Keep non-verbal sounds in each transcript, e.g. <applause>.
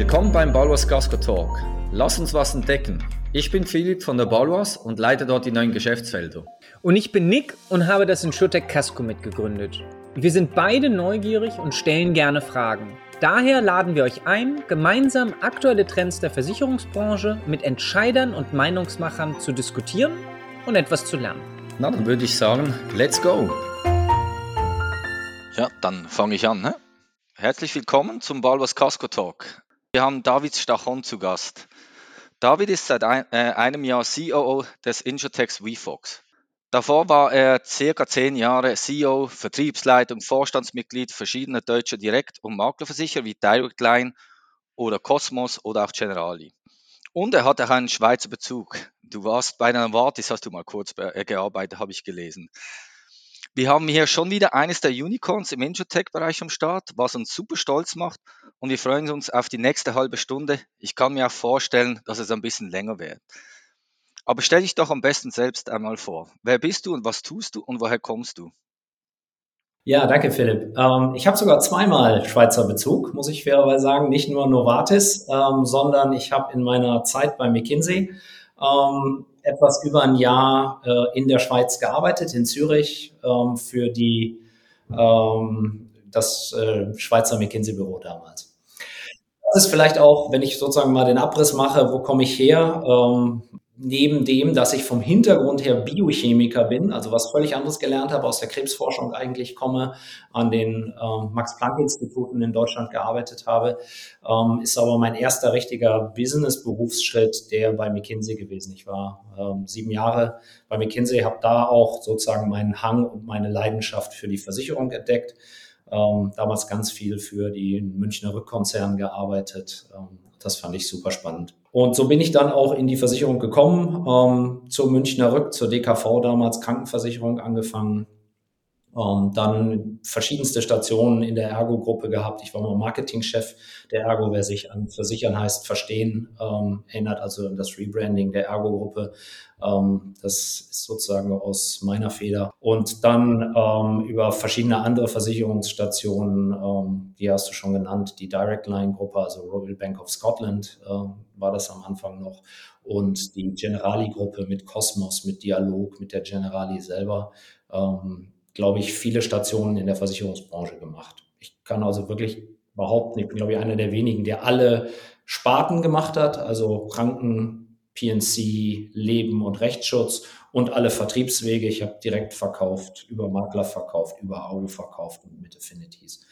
Willkommen beim Balwas Casco Talk. Lass uns was entdecken. Ich bin Philipp von der Balwas und leite dort die neuen Geschäftsfelder. Und ich bin Nick und habe das InsurTech Casco mitgegründet. Wir sind beide neugierig und stellen gerne Fragen. Daher laden wir euch ein, gemeinsam aktuelle Trends der Versicherungsbranche mit Entscheidern und Meinungsmachern zu diskutieren und etwas zu lernen. Na, dann würde ich sagen, let's go. Ja, dann fange ich an. Ne? Herzlich willkommen zum Balwas Casco Talk. Wir haben David Stachon zu Gast. David ist seit ein, äh, einem Jahr COO des Insurtechs VFox. Davor war er circa zehn Jahre CEO, Vertriebsleitung, Vorstandsmitglied verschiedener deutscher Direkt- und Maklerversicherer wie Direct Line oder Cosmos oder auch Generali. Und er hat auch einen Schweizer Bezug. Du warst bei einer Novartis, hast du mal kurz äh, gearbeitet, habe ich gelesen. Wir haben hier schon wieder eines der Unicorns im Insurtech-Bereich am Start, was uns super stolz macht und wir freuen uns auf die nächste halbe Stunde. Ich kann mir auch vorstellen, dass es ein bisschen länger wird. Aber stell dich doch am besten selbst einmal vor. Wer bist du und was tust du und woher kommst du? Ja, danke Philipp. Ähm, ich habe sogar zweimal Schweizer Bezug, muss ich fairerweise sagen. Nicht nur Novartis, ähm, sondern ich habe in meiner Zeit bei McKinsey ähm, etwas über ein Jahr äh, in der Schweiz gearbeitet, in Zürich, ähm, für die, ähm, das äh, Schweizer McKinsey-Büro damals. Das ist vielleicht auch, wenn ich sozusagen mal den Abriss mache, wo komme ich her? Ähm, neben dem, dass ich vom Hintergrund her Biochemiker bin, also was völlig anderes gelernt habe, aus der Krebsforschung eigentlich komme, an den äh, Max-Planck-Instituten in Deutschland gearbeitet habe, ähm, ist aber mein erster richtiger Business-Berufsschritt der bei McKinsey gewesen. Ich war ähm, sieben Jahre bei McKinsey, habe da auch sozusagen meinen Hang und meine Leidenschaft für die Versicherung entdeckt. Ähm, damals ganz viel für den Münchner Rückkonzern gearbeitet. Das fand ich super spannend. Und so bin ich dann auch in die Versicherung gekommen, ähm, zur Münchner Rück, zur DKV damals Krankenversicherung angefangen. Ähm, dann verschiedenste Stationen in der Ergo-Gruppe gehabt. Ich war mal Marketingchef der Ergo, wer sich an Versichern heißt, verstehen, ähm, erinnert also an das Rebranding der Ergo-Gruppe. Ähm, das ist sozusagen aus meiner Feder. Und dann ähm, über verschiedene andere Versicherungsstationen, ähm, die hast du schon genannt, die Direct Line-Gruppe, also Royal Bank of Scotland äh, war das am Anfang noch. Und die Generali-Gruppe mit Cosmos, mit Dialog, mit der Generali selber. Ähm, glaube ich, viele Stationen in der Versicherungsbranche gemacht. Ich kann also wirklich behaupten, ich bin, glaube ich, einer der wenigen, der alle Sparten gemacht hat, also Kranken, PNC, Leben und Rechtsschutz und alle Vertriebswege. Ich habe direkt verkauft, über Makler verkauft, über Auge verkauft und mit Affinities.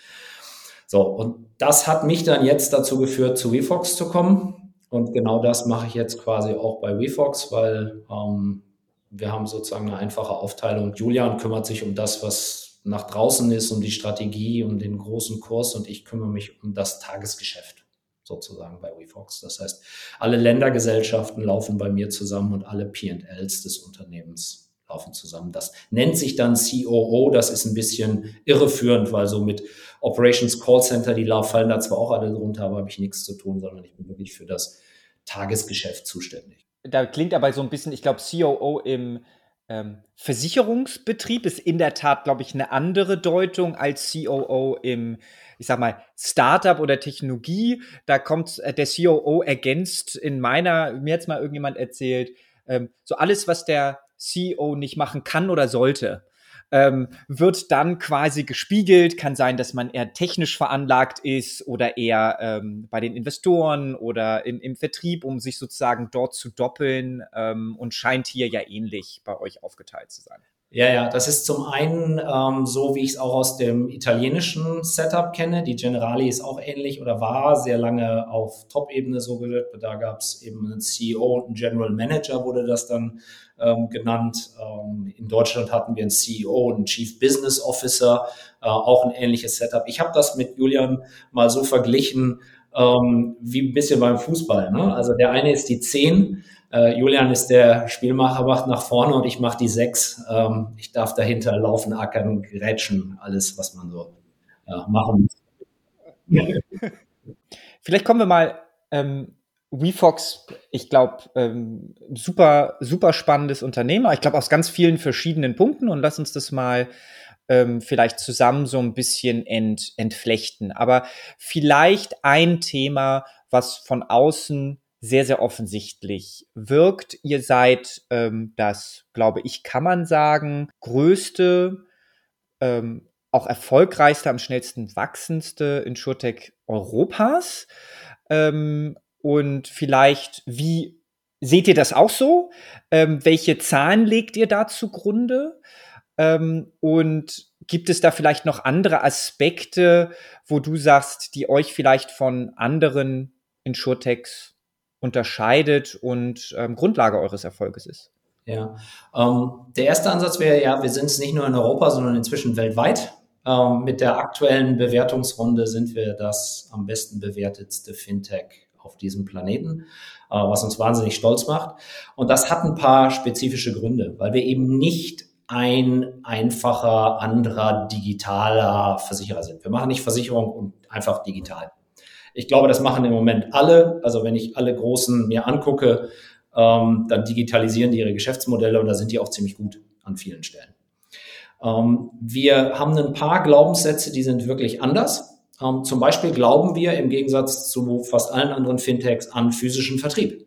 So, und das hat mich dann jetzt dazu geführt, zu WeFox zu kommen. Und genau das mache ich jetzt quasi auch bei WeFox, weil ähm, wir haben sozusagen eine einfache Aufteilung. Julian kümmert sich um das, was nach draußen ist, um die Strategie, um den großen Kurs und ich kümmere mich um das Tagesgeschäft sozusagen bei WeFox. Das heißt, alle Ländergesellschaften laufen bei mir zusammen und alle P&Ls des Unternehmens laufen zusammen. Das nennt sich dann COO. Das ist ein bisschen irreführend, weil so mit Operations Call Center, die fallen da zwar auch alle drunter, aber habe ich nichts zu tun, sondern ich bin wirklich für das Tagesgeschäft zuständig. Da klingt aber so ein bisschen, ich glaube, COO im ähm, Versicherungsbetrieb ist in der Tat, glaube ich, eine andere Deutung als COO im ich sag mal, Startup oder Technologie. Da kommt äh, der COO ergänzt in meiner, mir jetzt mal irgendjemand erzählt, ähm, so alles, was der CEO nicht machen kann oder sollte. Ähm, wird dann quasi gespiegelt. Kann sein, dass man eher technisch veranlagt ist oder eher ähm, bei den Investoren oder in, im Vertrieb, um sich sozusagen dort zu doppeln ähm, und scheint hier ja ähnlich bei euch aufgeteilt zu sein. Ja, ja, das ist zum einen ähm, so, wie ich es auch aus dem italienischen Setup kenne. Die Generali ist auch ähnlich oder war sehr lange auf Top-Ebene so gelöst. Da gab es eben einen CEO und einen General Manager, wurde das dann ähm, genannt. Ähm, in Deutschland hatten wir einen CEO und einen Chief Business Officer, äh, auch ein ähnliches Setup. Ich habe das mit Julian mal so verglichen ähm, wie ein bisschen beim Fußball. Ne? Also der eine ist die 10 äh, Julian ist der Spielmacher, macht nach vorne und ich mache die sechs. Ähm, ich darf dahinter laufen, ackern, grätschen, alles, was man so äh, machen muss. <laughs> Vielleicht kommen wir mal ähm, WeFox, ich glaube, ähm, super, super spannendes Unternehmen. Ich glaube, aus ganz vielen verschiedenen Punkten und lass uns das mal ähm, vielleicht zusammen so ein bisschen ent, entflechten. Aber vielleicht ein Thema, was von außen sehr, sehr offensichtlich wirkt. Ihr seid ähm, das, glaube ich, kann man sagen, größte, ähm, auch erfolgreichste, am schnellsten wachsendste Insurtech Europas. Ähm, und vielleicht, wie seht ihr das auch so? Ähm, welche Zahlen legt ihr da zugrunde? Ähm, und gibt es da vielleicht noch andere Aspekte, wo du sagst, die euch vielleicht von anderen Insurtechs unterscheidet und ähm, Grundlage eures Erfolges ist? Ja, ähm, der erste Ansatz wäre ja, wir sind es nicht nur in Europa, sondern inzwischen weltweit. Ähm, mit der aktuellen Bewertungsrunde sind wir das am besten bewertetste Fintech auf diesem Planeten, äh, was uns wahnsinnig stolz macht. Und das hat ein paar spezifische Gründe, weil wir eben nicht ein einfacher, anderer, digitaler Versicherer sind. Wir machen nicht Versicherung und einfach digital. Ich glaube, das machen im Moment alle. Also wenn ich alle Großen mir angucke, ähm, dann digitalisieren die ihre Geschäftsmodelle und da sind die auch ziemlich gut an vielen Stellen. Ähm, wir haben ein paar Glaubenssätze, die sind wirklich anders. Ähm, zum Beispiel glauben wir im Gegensatz zu fast allen anderen Fintechs an physischen Vertrieb.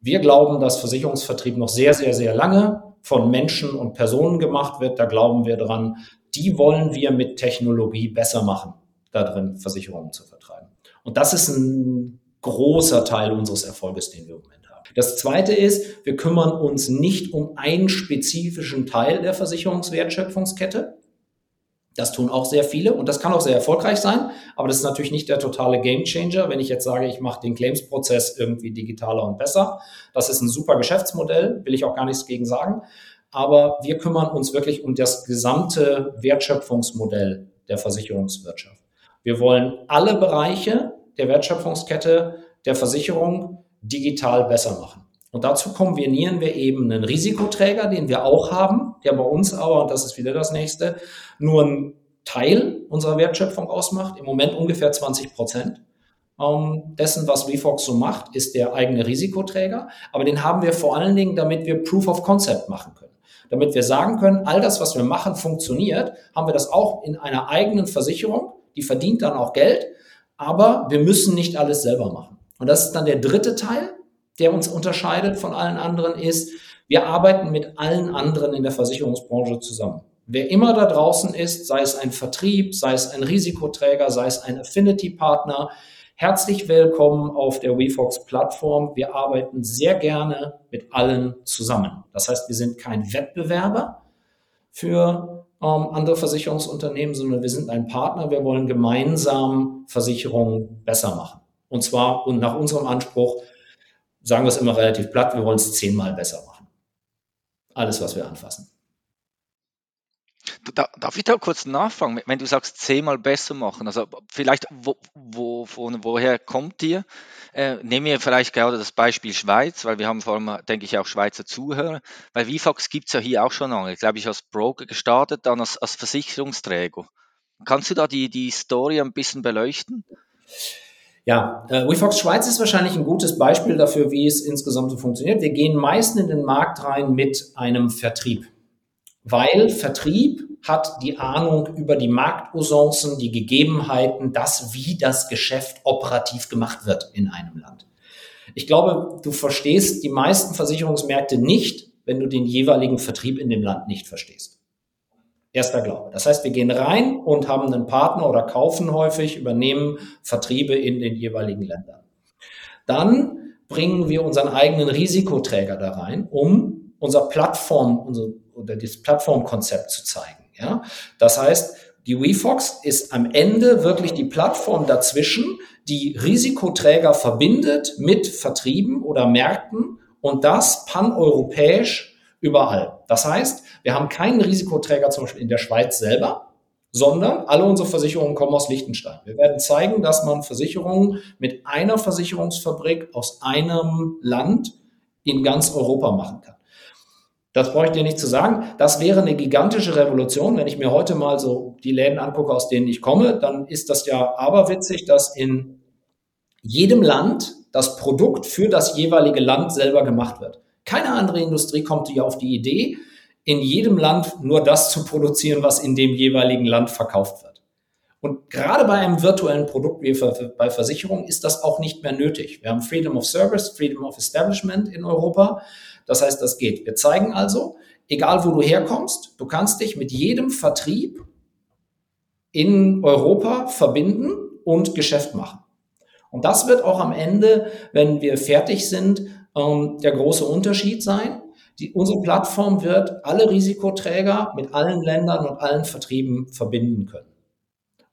Wir glauben, dass Versicherungsvertrieb noch sehr, sehr, sehr lange von Menschen und Personen gemacht wird. Da glauben wir dran. Die wollen wir mit Technologie besser machen, da drin Versicherungen zu vertreiben. Und das ist ein großer Teil unseres Erfolges, den wir im Moment haben. Das zweite ist, wir kümmern uns nicht um einen spezifischen Teil der Versicherungswertschöpfungskette. Das tun auch sehr viele und das kann auch sehr erfolgreich sein, aber das ist natürlich nicht der totale Gamechanger, wenn ich jetzt sage, ich mache den Claims-Prozess irgendwie digitaler und besser. Das ist ein super Geschäftsmodell, will ich auch gar nichts gegen sagen. Aber wir kümmern uns wirklich um das gesamte Wertschöpfungsmodell der Versicherungswirtschaft. Wir wollen alle Bereiche der Wertschöpfungskette der Versicherung digital besser machen. Und dazu kombinieren wir eben einen Risikoträger, den wir auch haben, der bei uns aber, und das ist wieder das nächste, nur ein Teil unserer Wertschöpfung ausmacht, im Moment ungefähr 20 Prozent ähm, dessen, was VFox so macht, ist der eigene Risikoträger. Aber den haben wir vor allen Dingen, damit wir Proof of Concept machen können. Damit wir sagen können, all das, was wir machen, funktioniert, haben wir das auch in einer eigenen Versicherung, die verdient dann auch Geld, aber wir müssen nicht alles selber machen. Und das ist dann der dritte Teil, der uns unterscheidet von allen anderen, ist, wir arbeiten mit allen anderen in der Versicherungsbranche zusammen. Wer immer da draußen ist, sei es ein Vertrieb, sei es ein Risikoträger, sei es ein Affinity-Partner, herzlich willkommen auf der WeFox-Plattform. Wir arbeiten sehr gerne mit allen zusammen. Das heißt, wir sind kein Wettbewerber für ähm, andere Versicherungsunternehmen, sondern wir sind ein Partner. Wir wollen gemeinsam Versicherungen besser machen. Und zwar und nach unserem Anspruch, sagen wir es immer relativ platt, wir wollen es zehnmal besser machen. Alles, was wir anfassen. Da, darf ich da kurz nachfragen, wenn du sagst, zehnmal besser machen, also vielleicht, wo, wo, von woher kommt ihr? Äh, nehmen wir vielleicht gerade das Beispiel Schweiz, weil wir haben vor allem, denke ich, auch Schweizer Zuhörer, weil VFAX gibt es ja hier auch schon lange, glaube ich, als Broker gestartet, dann als, als Versicherungsträger. Kannst du da die, die Story ein bisschen beleuchten? Ja, äh, WeFox Schweiz ist wahrscheinlich ein gutes Beispiel dafür, wie es insgesamt so funktioniert. Wir gehen meistens in den Markt rein mit einem Vertrieb weil Vertrieb hat die Ahnung über die Marktusancen, die Gegebenheiten, das, wie das Geschäft operativ gemacht wird in einem Land. Ich glaube, du verstehst die meisten Versicherungsmärkte nicht, wenn du den jeweiligen Vertrieb in dem Land nicht verstehst. Erster Glaube. Das heißt, wir gehen rein und haben einen Partner oder kaufen häufig, übernehmen Vertriebe in den jeweiligen Ländern. Dann bringen wir unseren eigenen Risikoträger da rein, um unser Plattform, unser oder das Plattformkonzept zu zeigen. Ja? Das heißt, die WeFox ist am Ende wirklich die Plattform dazwischen, die Risikoträger verbindet mit Vertrieben oder Märkten und das paneuropäisch überall. Das heißt, wir haben keinen Risikoträger zum Beispiel in der Schweiz selber, sondern alle unsere Versicherungen kommen aus Liechtenstein. Wir werden zeigen, dass man Versicherungen mit einer Versicherungsfabrik aus einem Land in ganz Europa machen kann. Das brauche ich dir nicht zu sagen. Das wäre eine gigantische Revolution. Wenn ich mir heute mal so die Läden angucke, aus denen ich komme, dann ist das ja aberwitzig, dass in jedem Land das Produkt für das jeweilige Land selber gemacht wird. Keine andere Industrie kommt ja auf die Idee, in jedem Land nur das zu produzieren, was in dem jeweiligen Land verkauft wird. Und gerade bei einem virtuellen Produkt wie bei Versicherungen ist das auch nicht mehr nötig. Wir haben Freedom of Service, Freedom of Establishment in Europa. Das heißt, das geht. Wir zeigen also, egal wo du herkommst, du kannst dich mit jedem Vertrieb in Europa verbinden und Geschäft machen. Und das wird auch am Ende, wenn wir fertig sind, ähm, der große Unterschied sein. Die, unsere Plattform wird alle Risikoträger mit allen Ländern und allen Vertrieben verbinden können.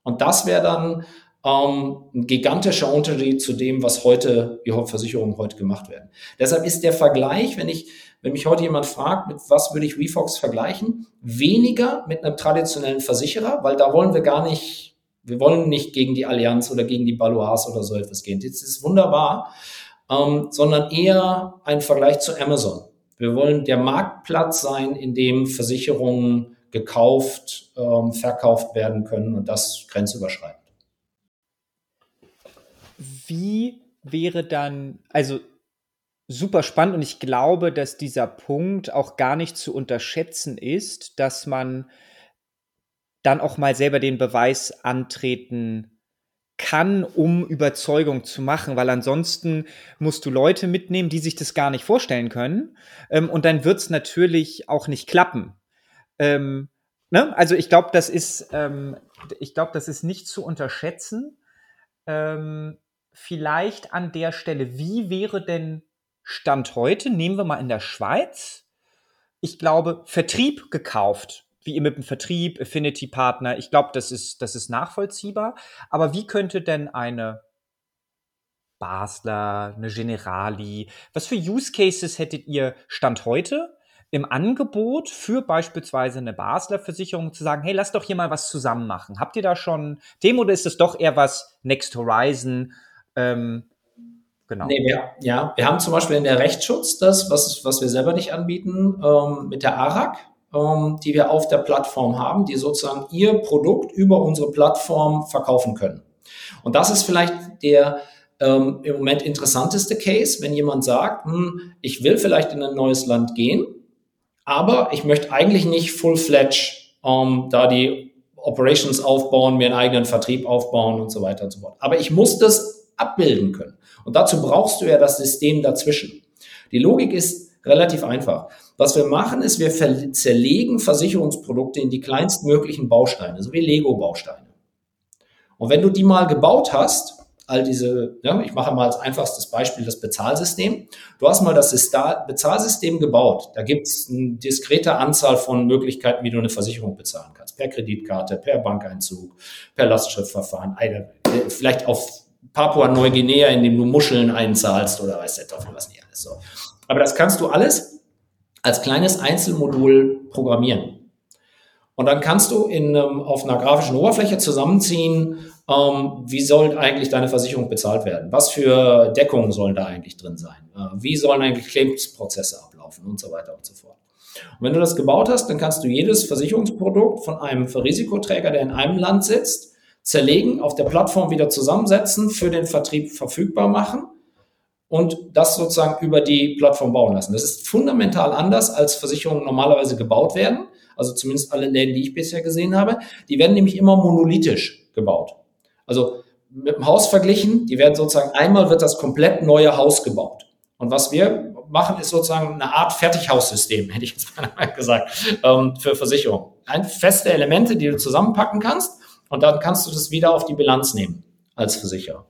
Und das wäre dann ähm, ein gigantischer Unterschied zu dem, was heute, wie Versicherungen heute gemacht werden. Deshalb ist der Vergleich, wenn ich, wenn mich heute jemand fragt, mit was würde ich Refox vergleichen, weniger mit einem traditionellen Versicherer, weil da wollen wir gar nicht, wir wollen nicht gegen die Allianz oder gegen die Balois oder so etwas gehen. Das ist wunderbar, ähm, sondern eher ein Vergleich zu Amazon. Wir wollen der Marktplatz sein, in dem Versicherungen gekauft, ähm, verkauft werden können und das grenzüberschreitend. Wie wäre dann, also super spannend und ich glaube, dass dieser Punkt auch gar nicht zu unterschätzen ist, dass man dann auch mal selber den Beweis antreten kann, um Überzeugung zu machen, weil ansonsten musst du Leute mitnehmen, die sich das gar nicht vorstellen können ähm, und dann wird es natürlich auch nicht klappen. Ähm, ne? Also ich glaube, das ist, ähm, ich glaube, das ist nicht zu unterschätzen. Ähm, vielleicht an der Stelle, wie wäre denn Stand heute? Nehmen wir mal in der Schweiz. Ich glaube, Vertrieb gekauft, wie ihr mit dem Vertrieb, Affinity-Partner. Ich glaube, das ist, das ist nachvollziehbar. Aber wie könnte denn eine Basler, eine Generali, was für Use Cases hättet ihr Stand heute? Im Angebot für beispielsweise eine Basler Versicherung zu sagen, hey, lass doch hier mal was zusammen machen. Habt ihr da schon Themen oder ist es doch eher was Next Horizon? Ähm, genau. Nee, wir, ja, wir haben zum Beispiel in der Rechtsschutz das, was, was wir selber nicht anbieten, ähm, mit der ARAG, ähm, die wir auf der Plattform haben, die sozusagen ihr Produkt über unsere Plattform verkaufen können. Und das ist vielleicht der ähm, im Moment interessanteste Case, wenn jemand sagt, hm, ich will vielleicht in ein neues Land gehen, aber ich möchte eigentlich nicht full-fledged ähm, da die Operations aufbauen, mir einen eigenen Vertrieb aufbauen und so weiter und so fort. Aber ich muss das abbilden können. Und dazu brauchst du ja das System dazwischen. Die Logik ist relativ einfach. Was wir machen, ist, wir zerlegen Versicherungsprodukte in die kleinstmöglichen Bausteine, so wie Lego-Bausteine. Und wenn du die mal gebaut hast, all diese, ja, ich mache mal als einfachstes Beispiel das Bezahlsystem. Du hast mal das Bezahlsystem gebaut. Da gibt es eine diskrete Anzahl von Möglichkeiten, wie du eine Versicherung bezahlen kannst. Per Kreditkarte, per Bankeinzug, per Lastschriftverfahren, vielleicht auf Papua-Neuguinea, indem du Muscheln einzahlst oder weiß der Teufel was nicht alles so. Aber das kannst du alles als kleines Einzelmodul programmieren. Und dann kannst du in, ähm, auf einer grafischen Oberfläche zusammenziehen, ähm, wie soll eigentlich deine Versicherung bezahlt werden? Was für Deckungen sollen da eigentlich drin sein? Äh, wie sollen eigentlich Claims-Prozesse ablaufen und so weiter und so fort. Und wenn du das gebaut hast, dann kannst du jedes Versicherungsprodukt von einem Risikoträger, der in einem Land sitzt, zerlegen, auf der Plattform wieder zusammensetzen, für den Vertrieb verfügbar machen und das sozusagen über die Plattform bauen lassen. Das ist fundamental anders, als Versicherungen normalerweise gebaut werden. Also zumindest alle Läden, die ich bisher gesehen habe. Die werden nämlich immer monolithisch gebaut. Also mit dem Haus verglichen, die werden sozusagen, einmal wird das komplett neue Haus gebaut. Und was wir machen, ist sozusagen eine Art Fertighaussystem, <laughs> hätte ich jetzt mal <laughs> gesagt, ähm, für Versicherungen. Ein, feste Elemente, die du zusammenpacken kannst und dann kannst du das wieder auf die Bilanz nehmen als Versicherer.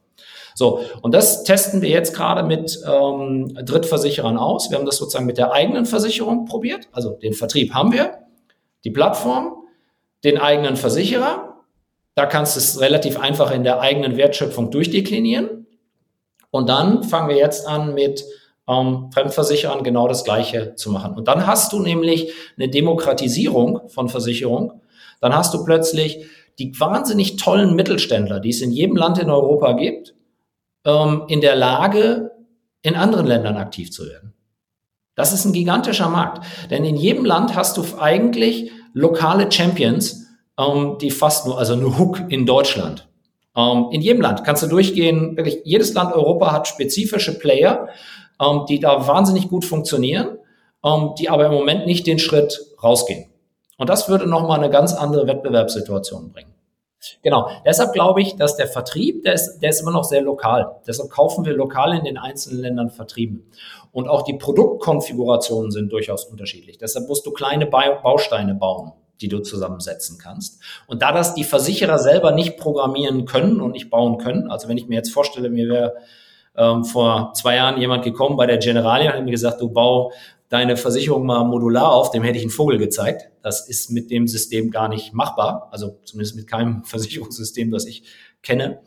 So, und das testen wir jetzt gerade mit ähm, Drittversicherern aus. Wir haben das sozusagen mit der eigenen Versicherung probiert. Also den Vertrieb haben wir, die Plattform, den eigenen Versicherer da kannst du es relativ einfach in der eigenen Wertschöpfung durchdeklinieren. Und dann fangen wir jetzt an mit ähm, Fremdversicherern genau das Gleiche zu machen. Und dann hast du nämlich eine Demokratisierung von Versicherung. Dann hast du plötzlich die wahnsinnig tollen Mittelständler, die es in jedem Land in Europa gibt, ähm, in der Lage, in anderen Ländern aktiv zu werden. Das ist ein gigantischer Markt. Denn in jedem Land hast du eigentlich lokale Champions, ähm, die fast nur, also eine Hook in Deutschland. Ähm, in jedem Land kannst du durchgehen, wirklich jedes Land Europa hat spezifische Player, ähm, die da wahnsinnig gut funktionieren. ähm, die aber im Moment nicht den Schritt rausgehen. Und das würde nochmal eine ganz andere Wettbewerbssituation bringen. Genau. Deshalb glaube ich, dass der Vertrieb, der ist, der ist immer noch sehr lokal. Deshalb kaufen wir lokal in den einzelnen Ländern Vertrieben. Und auch die Produktkonfigurationen sind durchaus unterschiedlich. Deshalb musst du kleine Bausteine bauen, die du zusammensetzen kannst. Und da das die Versicherer selber nicht programmieren können und nicht bauen können, also wenn ich mir jetzt vorstelle, mir wäre ähm, vor zwei Jahren jemand gekommen bei der Generalia und hat mir gesagt, du bau deine Versicherung mal modular auf, dem hätte ich einen Vogel gezeigt. Das ist mit dem System gar nicht machbar, also zumindest mit keinem <laughs> Versicherungssystem, das ich kenne.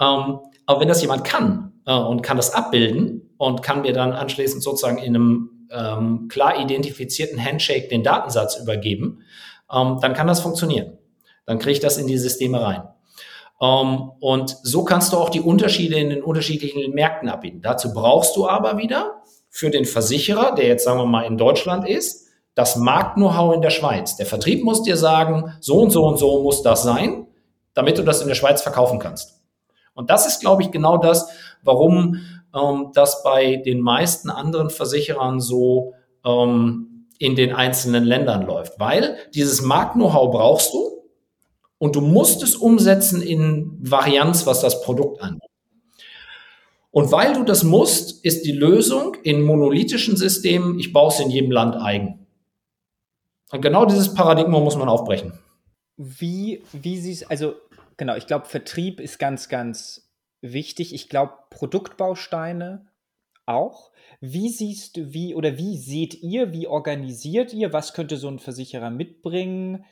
Ähm, aber wenn das jemand kann äh, und kann das abbilden und kann mir dann anschließend sozusagen in einem ähm, klar identifizierten Handshake den Datensatz übergeben, ähm, dann kann das funktionieren. Dann kriege ich das in die Systeme rein. Um, und so kannst du auch die Unterschiede in den unterschiedlichen Märkten abbilden. Dazu brauchst du aber wieder für den Versicherer, der jetzt sagen wir mal in Deutschland ist, das Markt-Know-how in der Schweiz. Der Vertrieb muss dir sagen, so und so und so muss das sein, damit du das in der Schweiz verkaufen kannst. Und das ist, glaube ich, genau das, warum ähm, das bei den meisten anderen Versicherern so ähm, in den einzelnen Ländern läuft. Weil dieses Markt-Know-how brauchst du und du musst es umsetzen in Varianz, was das Produkt angeht. Und weil du das musst, ist die Lösung in monolithischen Systemen, ich baue es in jedem Land eigen. Und genau dieses Paradigma muss man aufbrechen. Wie, wie sie es, also genau, ich glaube, Vertrieb ist ganz, ganz wichtig. Ich glaube, Produktbausteine auch. Wie siehst du, wie oder wie seht ihr, wie organisiert ihr, was könnte so ein Versicherer mitbringen?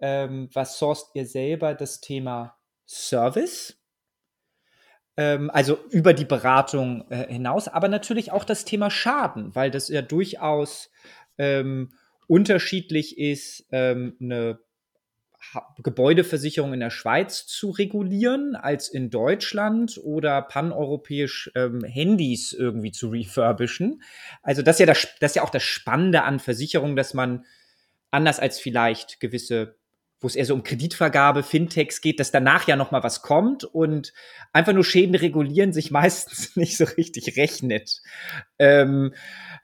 Ähm, was sourced ihr selber? Das Thema Service ähm, also über die Beratung äh, hinaus, aber natürlich auch das Thema Schaden, weil das ja durchaus ähm, unterschiedlich ist, ähm, eine Gebäudeversicherung in der Schweiz zu regulieren als in Deutschland oder paneuropäisch ähm, Handys irgendwie zu refurbischen. Also das ist ja das, das ist ja auch das Spannende an Versicherungen, dass man anders als vielleicht gewisse wo es eher so um Kreditvergabe, Fintechs geht, dass danach ja noch mal was kommt und einfach nur Schäden regulieren sich <laughs> meistens nicht so richtig rechnet. Ähm,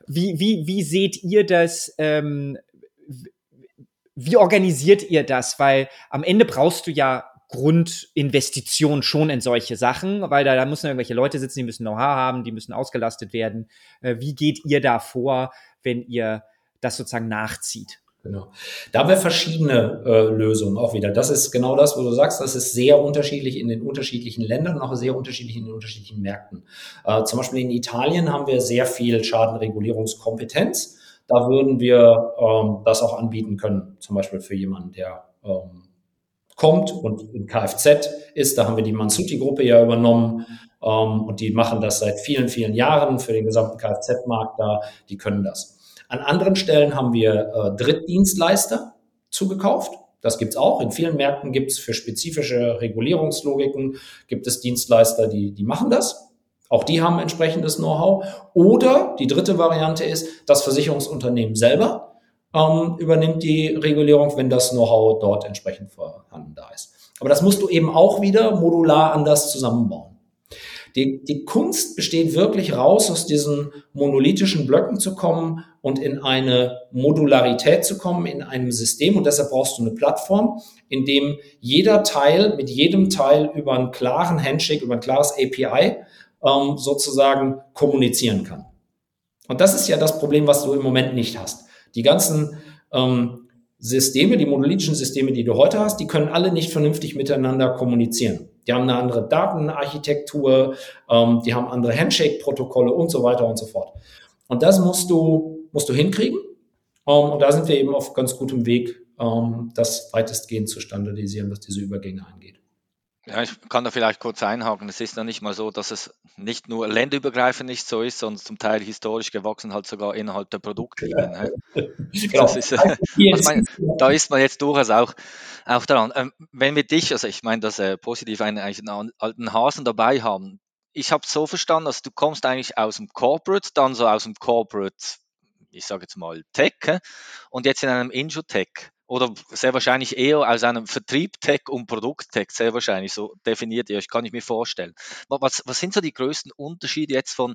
wie, wie, wie seht ihr das? Ähm, wie organisiert ihr das? Weil am Ende brauchst du ja Grundinvestition schon in solche Sachen, weil da, da müssen irgendwelche Leute sitzen, die müssen Know-how haben, die müssen ausgelastet werden. Äh, wie geht ihr da vor, wenn ihr das sozusagen nachzieht? Genau. Da haben wir verschiedene äh, Lösungen auch wieder. Das ist genau das, wo du sagst, das ist sehr unterschiedlich in den unterschiedlichen Ländern und auch sehr unterschiedlich in den unterschiedlichen Märkten. Äh, zum Beispiel in Italien haben wir sehr viel Schadenregulierungskompetenz. Da würden wir ähm, das auch anbieten können, zum Beispiel für jemanden, der ähm, kommt und in Kfz ist. Da haben wir die Mansuti-Gruppe ja übernommen ähm, und die machen das seit vielen, vielen Jahren für den gesamten Kfz-Markt da. Die können das. An anderen Stellen haben wir äh, Drittdienstleister zugekauft. Das gibt's auch. In vielen Märkten gibt's für spezifische Regulierungslogiken, gibt es Dienstleister, die, die machen das. Auch die haben entsprechendes Know-how. Oder die dritte Variante ist, das Versicherungsunternehmen selber ähm, übernimmt die Regulierung, wenn das Know-how dort entsprechend vorhanden da ist. Aber das musst du eben auch wieder modular anders zusammenbauen. Die, die Kunst besteht wirklich raus, aus diesen monolithischen Blöcken zu kommen und in eine Modularität zu kommen, in einem System. Und deshalb brauchst du eine Plattform, in dem jeder Teil mit jedem Teil über einen klaren Handshake, über ein klares API ähm, sozusagen kommunizieren kann. Und das ist ja das Problem, was du im Moment nicht hast. Die ganzen ähm, Systeme, die monolithischen Systeme, die du heute hast, die können alle nicht vernünftig miteinander kommunizieren. Die haben eine andere Datenarchitektur, ähm, die haben andere Handshake-Protokolle und so weiter und so fort. Und das musst du, musst du hinkriegen. Ähm, und da sind wir eben auf ganz gutem Weg, ähm, das weitestgehend zu standardisieren, was diese Übergänge angeht. Ja, ich kann da vielleicht kurz einhaken. Es ist ja nicht mal so, dass es nicht nur länderübergreifend nicht so ist, sondern zum Teil historisch gewachsen halt sogar innerhalb der Produktlinien. Ja. <laughs> Genau. Ist, äh, <laughs> also mein, da ist man jetzt durchaus auch, auch daran. Ähm, wenn wir dich, also ich meine das äh, positiv, einen, einen alten Hasen dabei haben, ich habe so verstanden, dass du kommst eigentlich aus dem Corporate, dann so aus dem Corporate, ich sage jetzt mal Tech und jetzt in einem Injotech oder sehr wahrscheinlich eher aus einem Vertrieb Tech und Produkt Tech, sehr wahrscheinlich, so definiert ihr euch, kann ich mir vorstellen. Was, was sind so die größten Unterschiede jetzt von,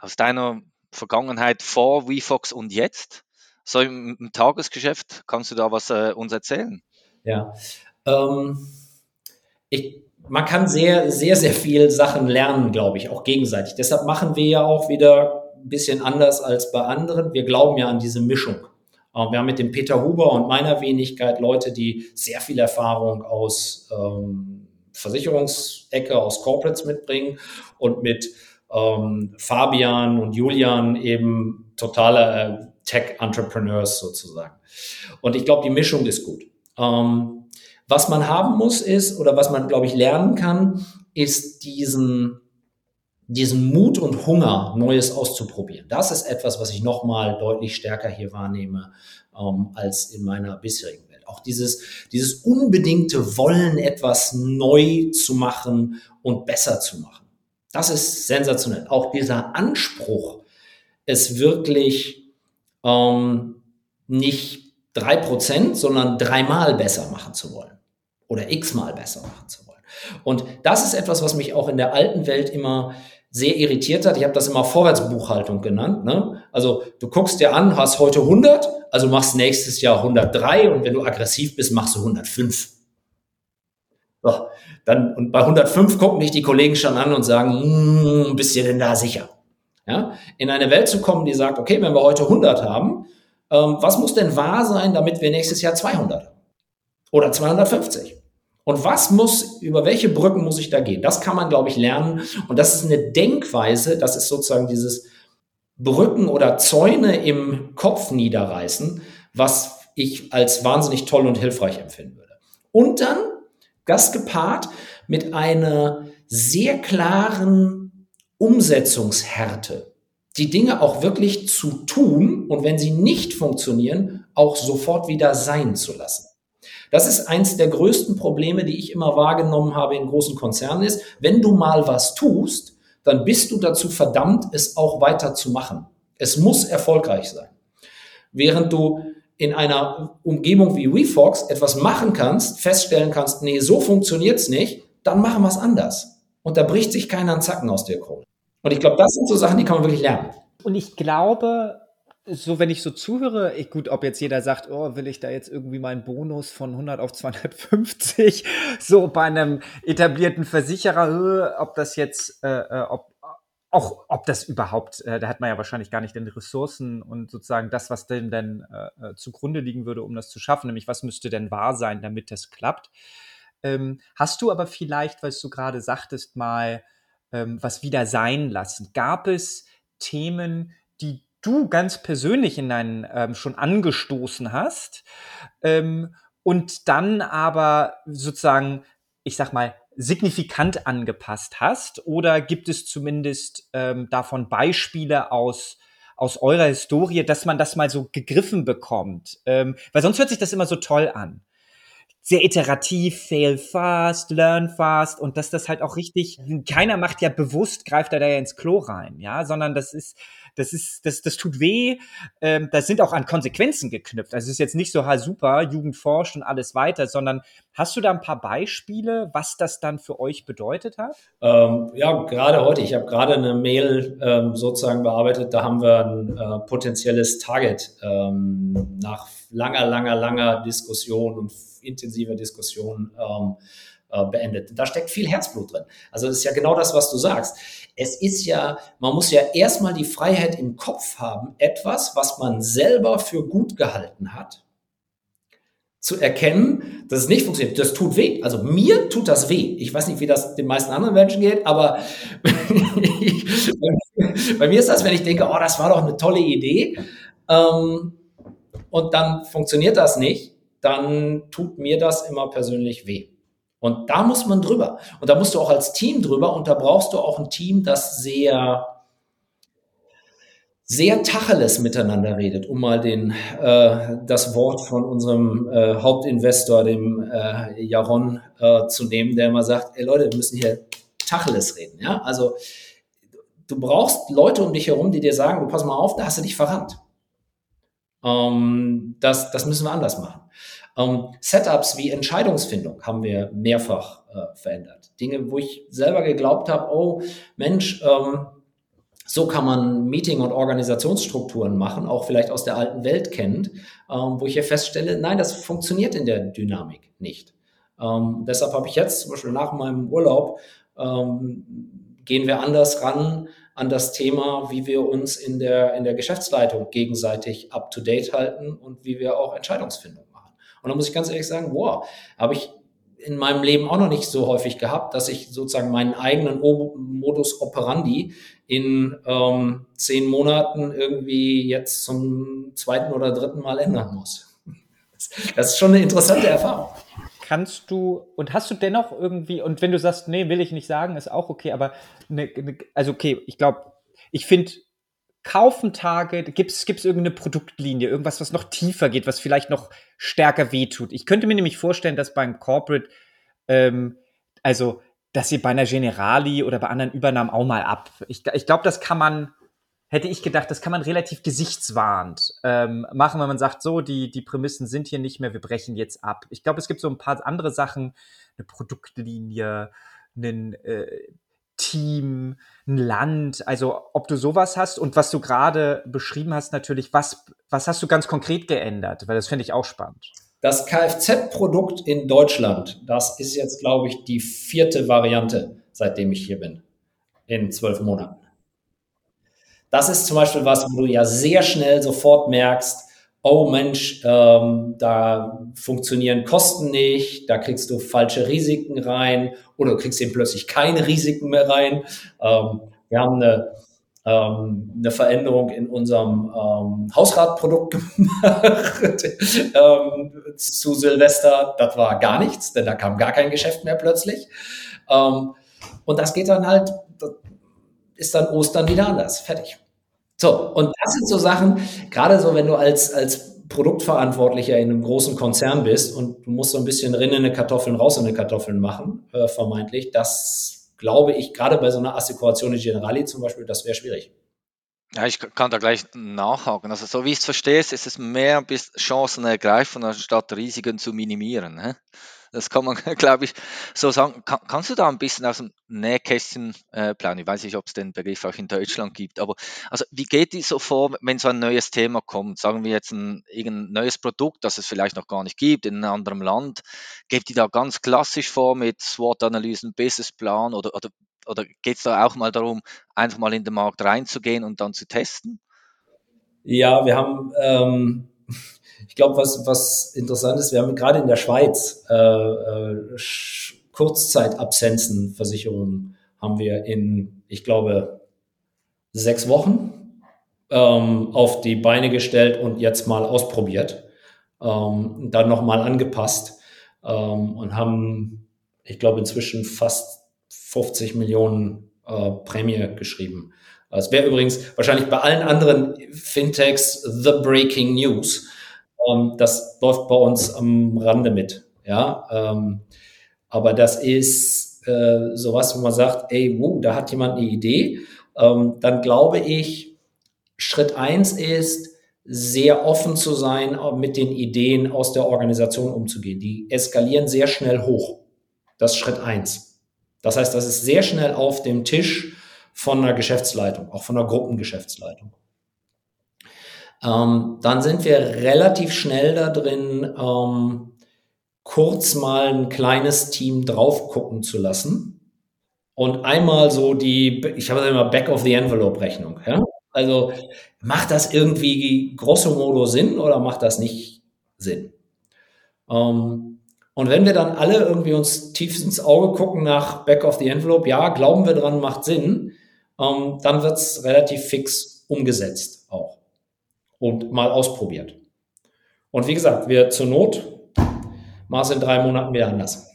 aus deiner Vergangenheit vor VFox und jetzt? So im, im Tagesgeschäft, kannst du da was äh, uns erzählen? Ja, ähm, ich, man kann sehr, sehr, sehr viel Sachen lernen, glaube ich, auch gegenseitig. Deshalb machen wir ja auch wieder ein bisschen anders als bei anderen. Wir glauben ja an diese Mischung. Wir haben mit dem Peter Huber und meiner Wenigkeit Leute, die sehr viel Erfahrung aus ähm, Versicherungsecke, aus Corporates mitbringen und mit ähm, Fabian und Julian eben totale äh, Tech-Entrepreneurs sozusagen. Und ich glaube, die Mischung ist gut. Ähm, was man haben muss ist, oder was man, glaube ich, lernen kann, ist diesen, diesen Mut und Hunger, Neues auszuprobieren. Das ist etwas, was ich nochmal deutlich stärker hier wahrnehme ähm, als in meiner bisherigen Welt. Auch dieses, dieses unbedingte Wollen, etwas neu zu machen und besser zu machen. Das ist sensationell. Auch dieser Anspruch, es wirklich ähm, nicht drei Prozent, sondern dreimal besser machen zu wollen oder x-mal besser machen zu wollen. Und das ist etwas, was mich auch in der alten Welt immer sehr irritiert hat. Ich habe das immer Vorwärtsbuchhaltung genannt. Ne? Also du guckst dir an, hast heute 100, also machst nächstes Jahr 103 und wenn du aggressiv bist, machst du 105. So, dann, und bei 105 gucken dich die Kollegen schon an und sagen, hm, bist du denn da sicher? Ja? In eine Welt zu kommen, die sagt, okay, wenn wir heute 100 haben, ähm, was muss denn wahr sein, damit wir nächstes Jahr 200 haben? Oder 250? Und was muss, über welche Brücken muss ich da gehen? Das kann man, glaube ich, lernen. Und das ist eine Denkweise, das ist sozusagen dieses Brücken oder Zäune im Kopf niederreißen, was ich als wahnsinnig toll und hilfreich empfinden würde. Und dann das gepaart mit einer sehr klaren Umsetzungshärte, die Dinge auch wirklich zu tun und wenn sie nicht funktionieren, auch sofort wieder sein zu lassen. Das ist eins der größten Probleme, die ich immer wahrgenommen habe in großen Konzernen ist, wenn du mal was tust, dann bist du dazu verdammt, es auch weiter zu machen. Es muss erfolgreich sein. Während du in einer Umgebung wie WeFox etwas machen kannst, feststellen kannst, nee, so funktioniert's nicht, dann machen wir es anders. Und da bricht sich keiner einen Zacken aus der Kohle. Und ich glaube, das sind so Sachen, die kann man wirklich lernen. Und ich glaube, so, wenn ich so zuhöre, ich, gut, ob jetzt jeder sagt, oh, will ich da jetzt irgendwie meinen Bonus von 100 auf 250, <laughs> so bei einem etablierten Versicherer, äh, ob das jetzt, äh, äh, ob, auch, ob das überhaupt, äh, da hat man ja wahrscheinlich gar nicht den Ressourcen und sozusagen das, was denn denn äh, äh, zugrunde liegen würde, um das zu schaffen, nämlich was müsste denn wahr sein, damit das klappt. Ähm, hast du aber vielleicht, weil du gerade sagtest, mal ähm, was wieder sein lassen? Gab es Themen, die du ganz persönlich in deinen ähm, schon angestoßen hast ähm, und dann aber sozusagen, ich sag mal, signifikant angepasst hast? Oder gibt es zumindest ähm, davon Beispiele aus, aus eurer Historie, dass man das mal so gegriffen bekommt? Ähm, weil sonst hört sich das immer so toll an. Sehr iterativ, fail fast, learn fast und dass das halt auch richtig, keiner macht ja bewusst, greift er da ja ins Klo rein, ja, sondern das ist, das ist, das, das tut weh. Ähm, das sind auch an Konsequenzen geknüpft. Also es ist jetzt nicht so, ha super, Jugend forscht und alles weiter, sondern hast du da ein paar Beispiele, was das dann für euch bedeutet hat? Ähm, ja, gerade heute. Ich habe gerade eine Mail ähm, sozusagen bearbeitet. Da haben wir ein äh, potenzielles Target ähm, nach langer, langer, langer Diskussion und intensiver Diskussion ähm, äh, beendet. Da steckt viel Herzblut drin. Also das ist ja genau das, was du sagst. Es ist ja, man muss ja erstmal die Freiheit im Kopf haben, etwas, was man selber für gut gehalten hat, zu erkennen, dass es nicht funktioniert. Das tut weh. Also mir tut das weh. Ich weiß nicht, wie das den meisten anderen Menschen geht, aber <laughs> bei mir ist das, wenn ich denke, oh, das war doch eine tolle Idee, ähm, und dann funktioniert das nicht, dann tut mir das immer persönlich weh. Und da muss man drüber. Und da musst du auch als Team drüber. Und da brauchst du auch ein Team, das sehr, sehr Tacheles miteinander redet, um mal den, äh, das Wort von unserem äh, Hauptinvestor, dem äh, Jaron, äh, zu nehmen, der immer sagt, ey Leute, wir müssen hier Tacheles reden. Ja? Also du brauchst Leute um dich herum, die dir sagen, du pass mal auf, da hast du dich verrannt. Ähm, das, das müssen wir anders machen. Ähm, Setups wie Entscheidungsfindung haben wir mehrfach äh, verändert. Dinge, wo ich selber geglaubt habe, oh Mensch, ähm, so kann man Meeting- und Organisationsstrukturen machen, auch vielleicht aus der alten Welt kennend, ähm, wo ich hier feststelle, nein, das funktioniert in der Dynamik nicht. Ähm, deshalb habe ich jetzt zum Beispiel nach meinem Urlaub ähm, gehen wir anders ran an das Thema, wie wir uns in der, in der Geschäftsleitung gegenseitig up-to-date halten und wie wir auch Entscheidungsfindung machen. Und da muss ich ganz ehrlich sagen, wow, habe ich in meinem Leben auch noch nicht so häufig gehabt, dass ich sozusagen meinen eigenen Modus operandi in ähm, zehn Monaten irgendwie jetzt zum zweiten oder dritten Mal ändern muss. <laughs> Das ist schon eine interessante Erfahrung. Kannst du und hast du dennoch irgendwie, und wenn du sagst, nee, will ich nicht sagen, ist auch okay, aber ne, ne, also okay, ich glaube, ich finde, Kaufentage, gibt es irgendeine Produktlinie, irgendwas, was noch tiefer geht, was vielleicht noch stärker wehtut? Ich könnte mir nämlich vorstellen, dass beim Corporate, ähm, also, dass ihr bei einer Generali oder bei anderen Übernahmen auch mal ab. Ich, ich glaube, das kann man, hätte ich gedacht, das kann man relativ gesichtswahrend ähm, machen, wenn man sagt, so, die, die Prämissen sind hier nicht mehr, wir brechen jetzt ab. Ich glaube, es gibt so ein paar andere Sachen, eine Produktlinie, einen äh, Team, ein Land, also ob du sowas hast und was du gerade beschrieben hast, natürlich, was, was hast du ganz konkret geändert? Weil das finde ich auch spannend. Das Kfz-Produkt in Deutschland, das ist jetzt, glaube ich, die vierte Variante, seitdem ich hier bin, in zwölf Monaten. Das ist zum Beispiel was, wo du ja sehr schnell sofort merkst, oh Mensch, ähm, da funktionieren Kosten nicht, da kriegst du falsche Risiken rein oder du kriegst eben plötzlich keine Risiken mehr rein. Ähm, wir haben eine, ähm, eine Veränderung in unserem ähm, Hausratprodukt gemacht <laughs> ähm, zu Silvester. Das war gar nichts, denn da kam gar kein Geschäft mehr plötzlich. Ähm, und das geht dann halt, ist dann Ostern wieder anders. Fertig. So, und das sind so Sachen, gerade so, wenn du als, als Produktverantwortlicher in einem großen Konzern bist und du musst so ein bisschen rinnende Kartoffeln, raus in die Kartoffeln machen, äh, vermeintlich, das glaube ich, gerade bei so einer Assicurazione Generali zum Beispiel, das wäre schwierig. Ja, ich kann da gleich nachhaken. Also so wie ich es verstehe, ist es mehr bis Chancen ergreifen, anstatt Risiken zu minimieren. Hä? Das kann man, <laughs> glaube ich, so sagen. Kann, kannst du da ein bisschen aus dem Nähkästchen äh, planen? Ich weiß nicht, ob es den Begriff auch in Deutschland gibt, aber also wie geht die so vor, wenn so ein neues Thema kommt? Sagen wir jetzt ein irgendein neues Produkt, das es vielleicht noch gar nicht gibt in einem anderen Land. Geht die da ganz klassisch vor mit SWOT-Analysen, Businessplan oder, oder, oder geht es da auch mal darum, einfach mal in den Markt reinzugehen und dann zu testen? Ja, wir haben ähm, ich glaube, was, was interessant ist, wir haben gerade in der Schweiz äh, äh, Kurzzeitabsenzenversicherungen haben wir in, ich glaube, sechs Wochen ähm, auf die Beine gestellt und jetzt mal ausprobiert. Ähm, dann nochmal angepasst ähm, und haben, ich glaube, inzwischen fast 50 Millionen äh, Prämie geschrieben. Das wäre übrigens wahrscheinlich bei allen anderen Fintechs the breaking news. Ähm, das läuft bei uns am Rande mit. Ja, ähm, aber das ist äh, sowas, wo man sagt, ey, wow, da hat jemand eine Idee. Ähm, dann glaube ich, Schritt eins ist, sehr offen zu sein, mit den Ideen aus der Organisation umzugehen. Die eskalieren sehr schnell hoch. Das ist Schritt eins. Das heißt, das ist sehr schnell auf dem Tisch von einer Geschäftsleitung, auch von einer Gruppengeschäftsleitung. Ähm, dann sind wir relativ schnell da drin, ähm, kurz mal ein kleines Team drauf gucken zu lassen und einmal so die, ich habe immer Back of the Envelope Rechnung. Ja? Also macht das irgendwie grosso modo Sinn oder macht das nicht Sinn? Ähm, und wenn wir dann alle irgendwie uns tief ins Auge gucken nach Back of the Envelope, ja, glauben wir dran, macht Sinn, ähm, dann wird es relativ fix umgesetzt und mal ausprobiert. Und wie gesagt, wir zur Not mal es in drei Monaten wieder anders.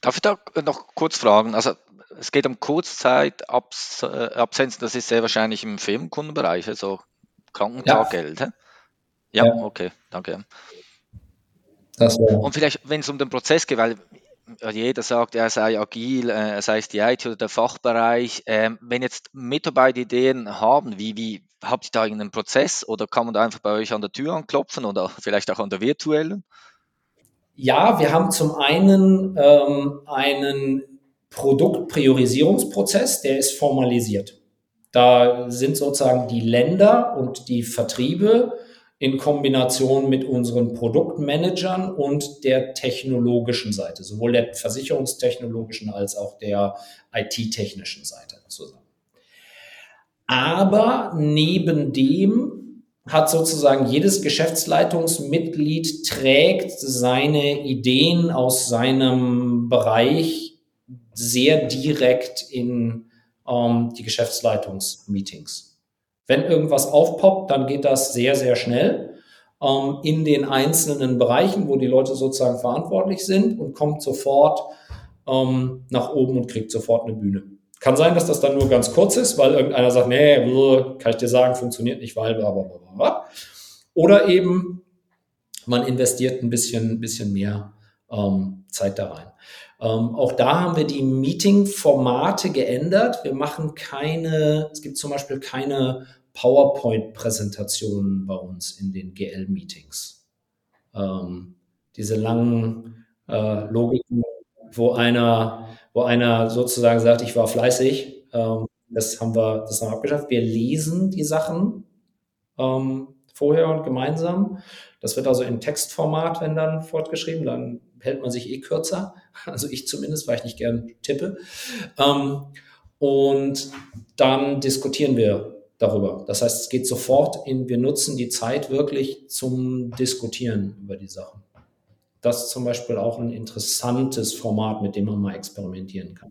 Darf ich da noch kurz fragen? Also es geht um Kurzzeitabsenzen, das ist sehr wahrscheinlich im Firmenkundenbereich, also Krankentaggeld. Ja. Ja, ja, okay, danke. Und vielleicht, wenn es um den Prozess geht, weil jeder sagt, er sei agil, äh, sei es die IT oder der Fachbereich. Ähm, wenn jetzt Mitarbeiter Ideen haben, wie, wie habt ihr da irgendeinen Prozess oder kann man da einfach bei euch an der Tür anklopfen oder vielleicht auch an der virtuellen? Ja, wir haben zum einen ähm, einen Produktpriorisierungsprozess, der ist formalisiert. Da sind sozusagen die Länder und die Vertriebe in Kombination mit unseren Produktmanagern und der technologischen Seite, sowohl der versicherungstechnologischen als auch der IT-technischen Seite zusammen. Aber neben dem hat sozusagen jedes Geschäftsleitungsmitglied trägt seine Ideen aus seinem Bereich sehr direkt in ähm, die Geschäftsleitungsmeetings. Wenn irgendwas aufpoppt, dann geht das sehr, sehr schnell ähm, in den einzelnen Bereichen, wo die Leute sozusagen verantwortlich sind und kommt sofort ähm, nach oben und kriegt sofort eine Bühne. Kann sein, dass das dann nur ganz kurz ist, weil irgendeiner sagt, nee, kann ich dir sagen, funktioniert nicht, weil bla bla bla bla. Oder eben, man investiert ein bisschen, bisschen mehr ähm, Zeit da rein. Ähm, auch da haben wir die Meeting-Formate geändert. Wir machen keine, es gibt zum Beispiel keine PowerPoint-Präsentationen bei uns in den GL-Meetings. Ähm, diese langen äh, Logiken, wo einer, wo einer sozusagen sagt, ich war fleißig, ähm, das haben wir, das haben wir abgeschafft. Wir lesen die Sachen ähm, vorher und gemeinsam. Das wird also in Textformat, wenn dann fortgeschrieben, dann hält man sich eh kürzer. <laughs> Also ich zumindest, weil ich nicht gern tippe. Ähm, und dann diskutieren wir darüber. Das heißt, es geht sofort in, wir nutzen die Zeit wirklich zum Diskutieren über die Sachen. Das ist zum Beispiel auch ein interessantes Format, mit dem man mal experimentieren kann.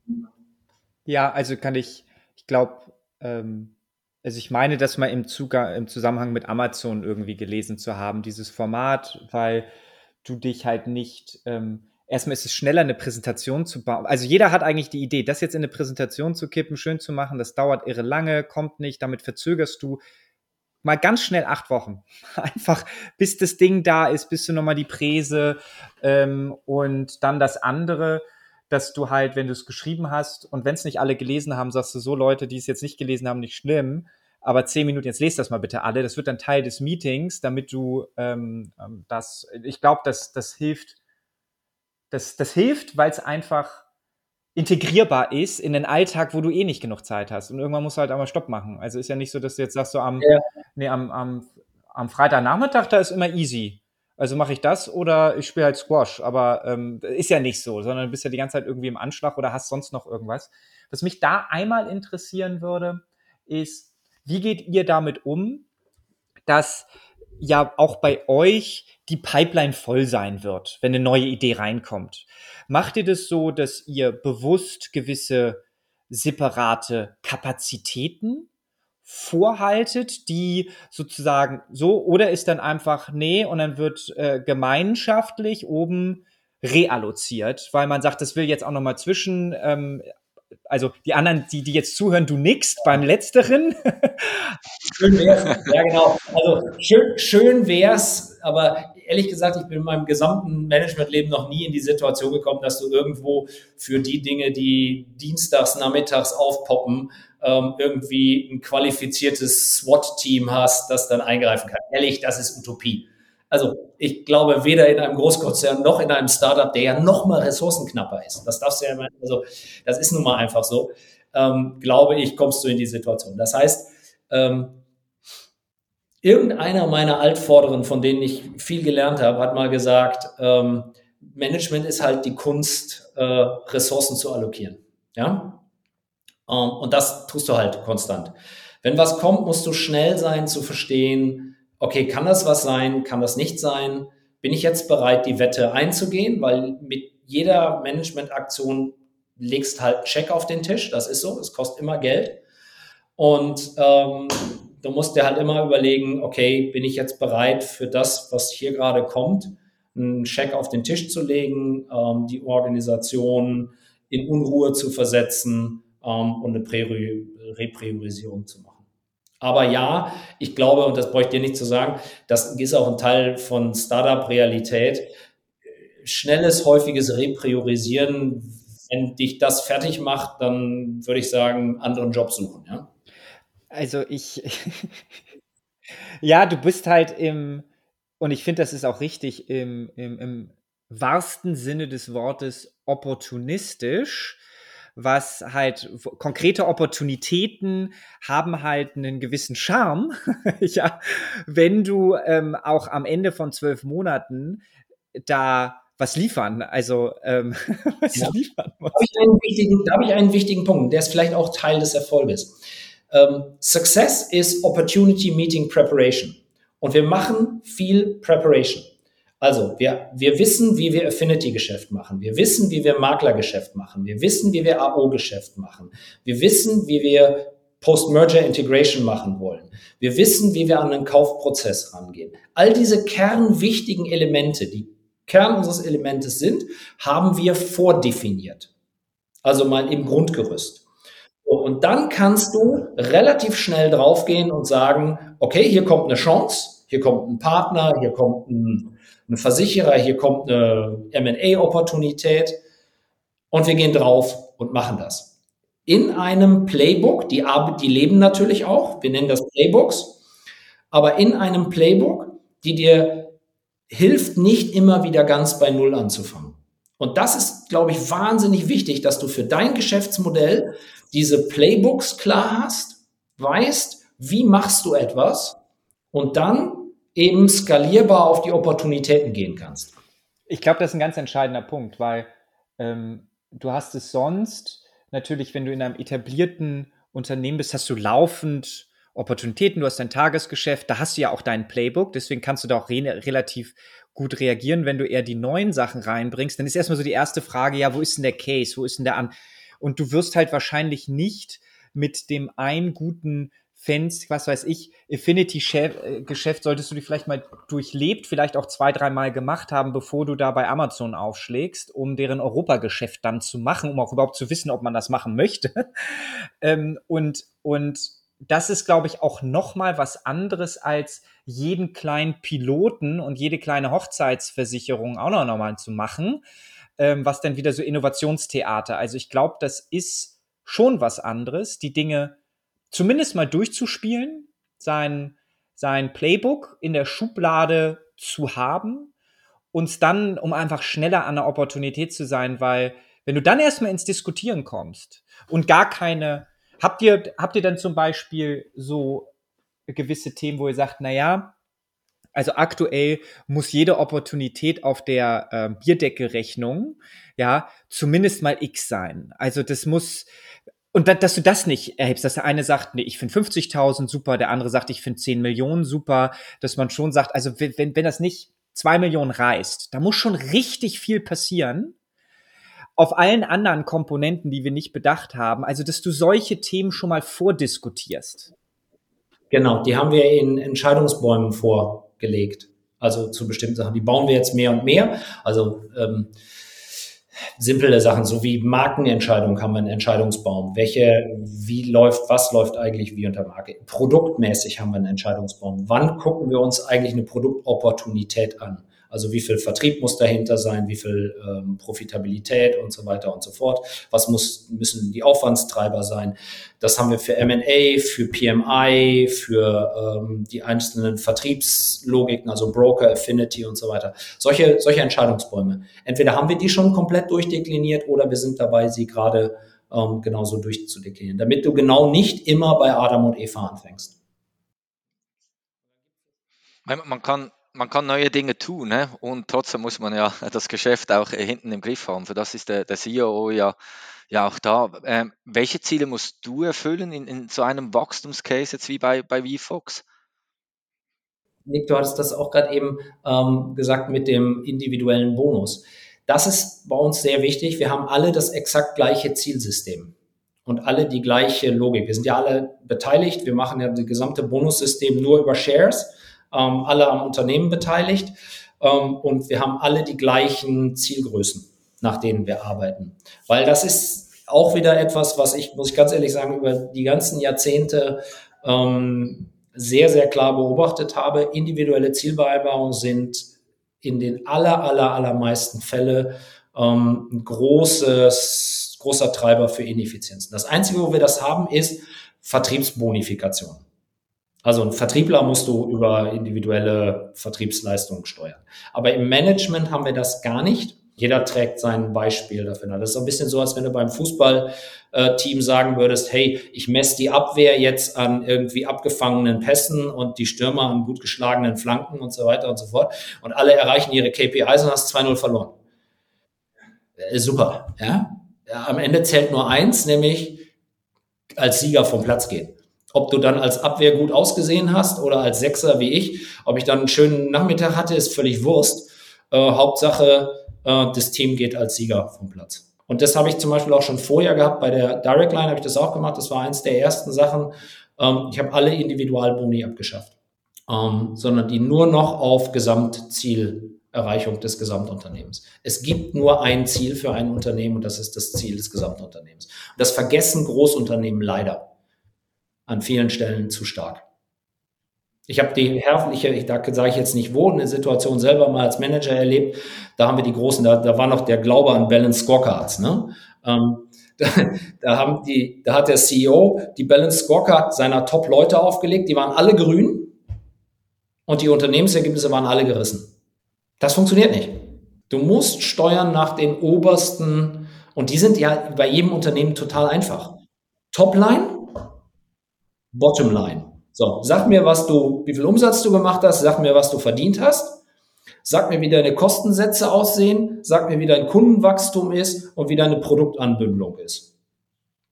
Ja, also kann ich, ich glaube, ähm, also ich meine, das mal im, Zugang, im Zusammenhang mit Amazon irgendwie gelesen zu haben, dieses Format, weil du dich halt nicht, ähm, erstmal ist es schneller, eine Präsentation zu bauen. Also jeder hat eigentlich die Idee, das jetzt in eine Präsentation zu kippen, schön zu machen, das dauert irre lange, kommt nicht, damit verzögerst du mal ganz schnell acht Wochen. <laughs> Einfach, bis das Ding da ist, bis du nochmal die Präse ähm, und dann das andere, dass du halt, wenn du es geschrieben hast und wenn es nicht alle gelesen haben, sagst du so, Leute, die es jetzt nicht gelesen haben, nicht schlimm, aber zehn Minuten, jetzt lest das mal bitte alle, das wird dann Teil des Meetings, damit du ähm, ähm das, ich glaube, das, das hilft, das, das hilft, weil es einfach integrierbar ist in den Alltag, wo du eh nicht genug Zeit hast. Und irgendwann musst du halt einmal Stopp machen. Also ist ja nicht so, dass du jetzt sagst, so am, ja. nee, am, am, am Freitagnachmittag, da ist immer easy. Also mache ich das oder ich spiele halt Squash. Aber ähm, ist ja nicht so, sondern du bist ja die ganze Zeit irgendwie im Anschlag oder hast sonst noch irgendwas. Was mich da einmal interessieren würde, ist, wie geht ihr damit um, dass ja auch bei euch die Pipeline voll sein wird, wenn eine neue Idee reinkommt. Macht ihr das so, dass ihr bewusst gewisse separate Kapazitäten vorhaltet, die sozusagen so, oder ist dann einfach, nee, und dann wird äh, gemeinschaftlich oben realloziert, weil man sagt, das will jetzt auch nochmal zwischen ähm, also die anderen, die, die jetzt zuhören, du nickst beim Letzteren. <laughs> schön wär's. Ja, genau. Also schön, schön wär's, aber ehrlich gesagt, ich bin in meinem gesamten Managementleben noch nie in die Situation gekommen, dass du irgendwo für die Dinge, die dienstags, nachmittags aufpoppen, ähm, irgendwie ein qualifiziertes SWAT-Team hast, das dann eingreifen kann. Ehrlich, das ist Utopie. Also ich glaube, weder in einem Großkonzern noch in einem Startup, der ja noch mal ressourcenknapper ist, das darfst du ja, also das ist nun mal einfach so, ähm, glaube ich, kommst du in die Situation. Das heißt, ähm, irgendeiner meiner Altvorderen, von denen ich viel gelernt habe, hat mal gesagt, ähm, Management ist halt die Kunst, äh, Ressourcen zu allokieren. Ja? Ähm, und das tust du halt konstant. Wenn was kommt, musst du schnell sein zu verstehen, okay, kann das was sein, kann das nicht sein? Bin ich jetzt bereit, die Wette einzugehen? Weil mit jeder Managementaktion legst halt Check auf den Tisch, das ist so, es kostet immer Geld. Und ähm, du musst dir halt immer überlegen, okay, bin ich jetzt bereit für das, was hier gerade kommt, einen Check auf den Tisch zu legen, ähm, die Organisation in Unruhe zu versetzen ähm, und eine Repriorisierung zu machen. Aber ja, ich glaube, und das bräuchte ich dir nicht zu sagen, das ist auch ein Teil von Startup-Realität. Schnelles, häufiges Repriorisieren, wenn dich das fertig macht, dann würde ich sagen, anderen Job suchen, ja. Also ich, <laughs> ja, du bist halt im, und ich finde, das ist auch richtig, im, im, im wahrsten Sinne des Wortes opportunistisch, was halt konkrete Opportunitäten haben halt einen gewissen Charme, <laughs> ja, wenn du ähm, auch am Ende von zwölf Monaten da was liefern, also ähm, <laughs> was ja. liefern. Da habe ich, hab ich einen wichtigen Punkt, der ist vielleicht auch Teil des Erfolges. Ähm, Success is Opportunity Meeting Preparation. Und wir machen viel Preparation. Also wir, wir wissen, wie wir Affinity-Geschäft machen. Wir wissen, wie wir Maklergeschäft machen. Wir wissen, wie wir AO-Geschäft machen. Wir wissen, wie wir Post-Merger Integration machen wollen. Wir wissen, wie wir an den Kaufprozess rangehen. All diese kernwichtigen Elemente, die Kern unseres Elementes sind, haben wir vordefiniert. Also mal im Grundgerüst. Und dann kannst du relativ schnell draufgehen und sagen, okay, hier kommt eine Chance, hier kommt ein Partner, hier kommt ein ein Versicherer, hier kommt eine M&A-Opportunität und wir gehen drauf und machen das. In einem Playbook, die, die leben natürlich auch, wir nennen das Playbooks, aber in einem Playbook, die dir hilft, nicht immer wieder ganz bei Null anzufangen. Und das ist, glaube ich, wahnsinnig wichtig, dass du für dein Geschäftsmodell diese Playbooks klar hast, weißt, wie machst du etwas und dann eben skalierbar auf die Opportunitäten gehen kannst. Ich glaube, das ist ein ganz entscheidender Punkt, weil ähm, du hast es sonst natürlich, wenn du in einem etablierten Unternehmen bist, hast du laufend Opportunitäten, du hast dein Tagesgeschäft, da hast du ja auch dein Playbook, deswegen kannst du da auch re relativ gut reagieren. Wenn du eher die neuen Sachen reinbringst, dann ist erstmal so die erste Frage, ja, wo ist denn der Case, wo ist denn der an? Und du wirst halt wahrscheinlich nicht mit dem einen guten Fans, was weiß ich, Affinity-Geschäft solltest du dich vielleicht mal durchlebt, vielleicht auch zwei, dreimal gemacht haben, bevor du da bei Amazon aufschlägst, um deren Europageschäft dann zu machen, um auch überhaupt zu wissen, ob man das machen möchte. <laughs> ähm, und, und das ist, glaube ich, auch noch mal was anderes als jeden kleinen Piloten und jede kleine Hochzeitsversicherung auch noch, noch mal zu machen, ähm, was dann wieder so Innovationstheater. Also ich glaube, das ist schon was anderes, die Dinge zumindest mal durchzuspielen, sein, sein Playbook in der Schublade zu haben, uns dann, um einfach schneller an der Opportunität zu sein, weil wenn du dann erstmal ins Diskutieren kommst und gar keine, habt ihr, habt ihr dann zum Beispiel so gewisse Themen, wo ihr sagt, na ja, also aktuell muss jede Opportunität auf der äh, Bierdeckelrechnung ja zumindest mal X sein. Also das muss, und da, dass du das nicht erhebst, dass der eine sagt, nee, ich finde 50.000 super, der andere sagt, ich finde 10 Millionen super, dass man schon sagt, also wenn, wenn das nicht 2 Millionen reißt, da muss schon richtig viel passieren auf allen anderen Komponenten, die wir nicht bedacht haben. Also, dass du solche Themen schon mal vordiskutierst. Genau, die haben wir in Entscheidungsbäumen vorgelegt. Also zu bestimmten Sachen. Die bauen wir jetzt mehr und mehr. Also ähm, simple Sachen, so wie Markenentscheidung haben wir einen Entscheidungsbaum. Welche, wie läuft, was läuft eigentlich wie unter Marke? Produktmäßig haben wir einen Entscheidungsbaum. Wann gucken wir uns eigentlich eine Produktopportunität an? Also wie viel Vertrieb muss dahinter sein, wie viel ähm, Profitabilität und so weiter und so fort. Was muss, müssen die Aufwandstreiber sein? Das haben wir für M&A, für PMI, für ähm, die einzelnen Vertriebslogiken, also Broker, Affinity und so weiter. Solche, solche Entscheidungsbäume. Entweder haben wir die schon komplett durchdekliniert oder wir sind dabei, sie gerade ähm, genauso durchzudeklinieren, damit du genau nicht immer bei Adam und Eva anfängst. Man kann man kann neue Dinge tun ne? und trotzdem muss man ja <laughs> das Geschäft auch äh, hinten im Griff haben. Für das ist der, der CEO ja, ja auch da. Ähm, welche Ziele musst du erfüllen in, in so einem Wachstumscase jetzt wie bei, bei VFox? Nick, du hattest das auch gerade eben ähm, gesagt mit dem individuellen Bonus. Das ist bei uns sehr wichtig. Wir haben alle das exakt gleiche Zielsystem und alle die gleiche Logik. Wir sind ja alle beteiligt. Wir machen ja das gesamte Bonussystem nur über Shares ähm, alle am Unternehmen beteiligt ähm, und wir haben alle die gleichen Zielgrößen, nach denen wir arbeiten. Weil das ist auch wieder etwas, was ich, muss ich ganz ehrlich sagen, über die ganzen Jahrzehnte ähm, sehr, sehr klar beobachtet habe. Individuelle Zielvereinbarungen sind in den aller, aller, allermeisten Fälle ähm, ein großes, großer Treiber für Ineffizienzen. Das Einzige, wo wir das haben, ist Vertriebsbonifikation. Also ein Vertriebler musst du über individuelle Vertriebsleistungen steuern. Aber im Management haben wir das gar nicht. Jeder trägt sein Beispiel dafür. Das ist ein bisschen so, als wenn du beim Fußballteam sagen würdest, hey, ich messe die Abwehr jetzt an irgendwie abgefangenen Pässen und die Stürmer an gut geschlagenen Flanken und so weiter und so fort. Und alle erreichen ihre KPIs und hast 2-0 verloren. Äh, super, ja. Am Ende zählt nur eins, nämlich als Sieger vom Platz gehen. Ob du dann als Abwehr gut ausgesehen hast oder als Sechser wie ich, ob ich dann einen schönen Nachmittag hatte, ist völlig Wurst. Äh, Hauptsache, äh, das Team geht als Sieger vom Platz. Und das habe ich zum Beispiel auch schon vorher gehabt. Bei der Direct Line habe ich das auch gemacht. Das war eins der ersten Sachen. Ähm, ich habe alle Individualboni abgeschafft, ähm, sondern die nur noch auf Gesamtzielerreichung des Gesamtunternehmens. Es gibt nur ein Ziel für ein Unternehmen und das ist das Ziel des Gesamtunternehmens. Das vergessen Großunternehmen leider an vielen Stellen zu stark. Ich habe die herrliche, da sage ich jetzt nicht wo, eine Situation selber mal als Manager erlebt. Da haben wir die großen, da, da war noch der Glaube an Balance Scorecards. Ne? Ähm, <laughs> da, da, haben die, da hat der CEO die Balance Scorecard seiner Top-Leute aufgelegt. Die waren alle grün und die Unternehmensergebnisse waren alle gerissen. Das funktioniert nicht. Du musst steuern nach den obersten und die sind ja bei jedem Unternehmen total einfach. Topline, Bottomline. So, sag mir, was du, wie viel Umsatz du gemacht hast, sag mir, was du verdient hast, sag mir, wie deine Kostensätze aussehen, sag mir, wie dein Kundenwachstum ist und wie deine Produktanbündelung ist.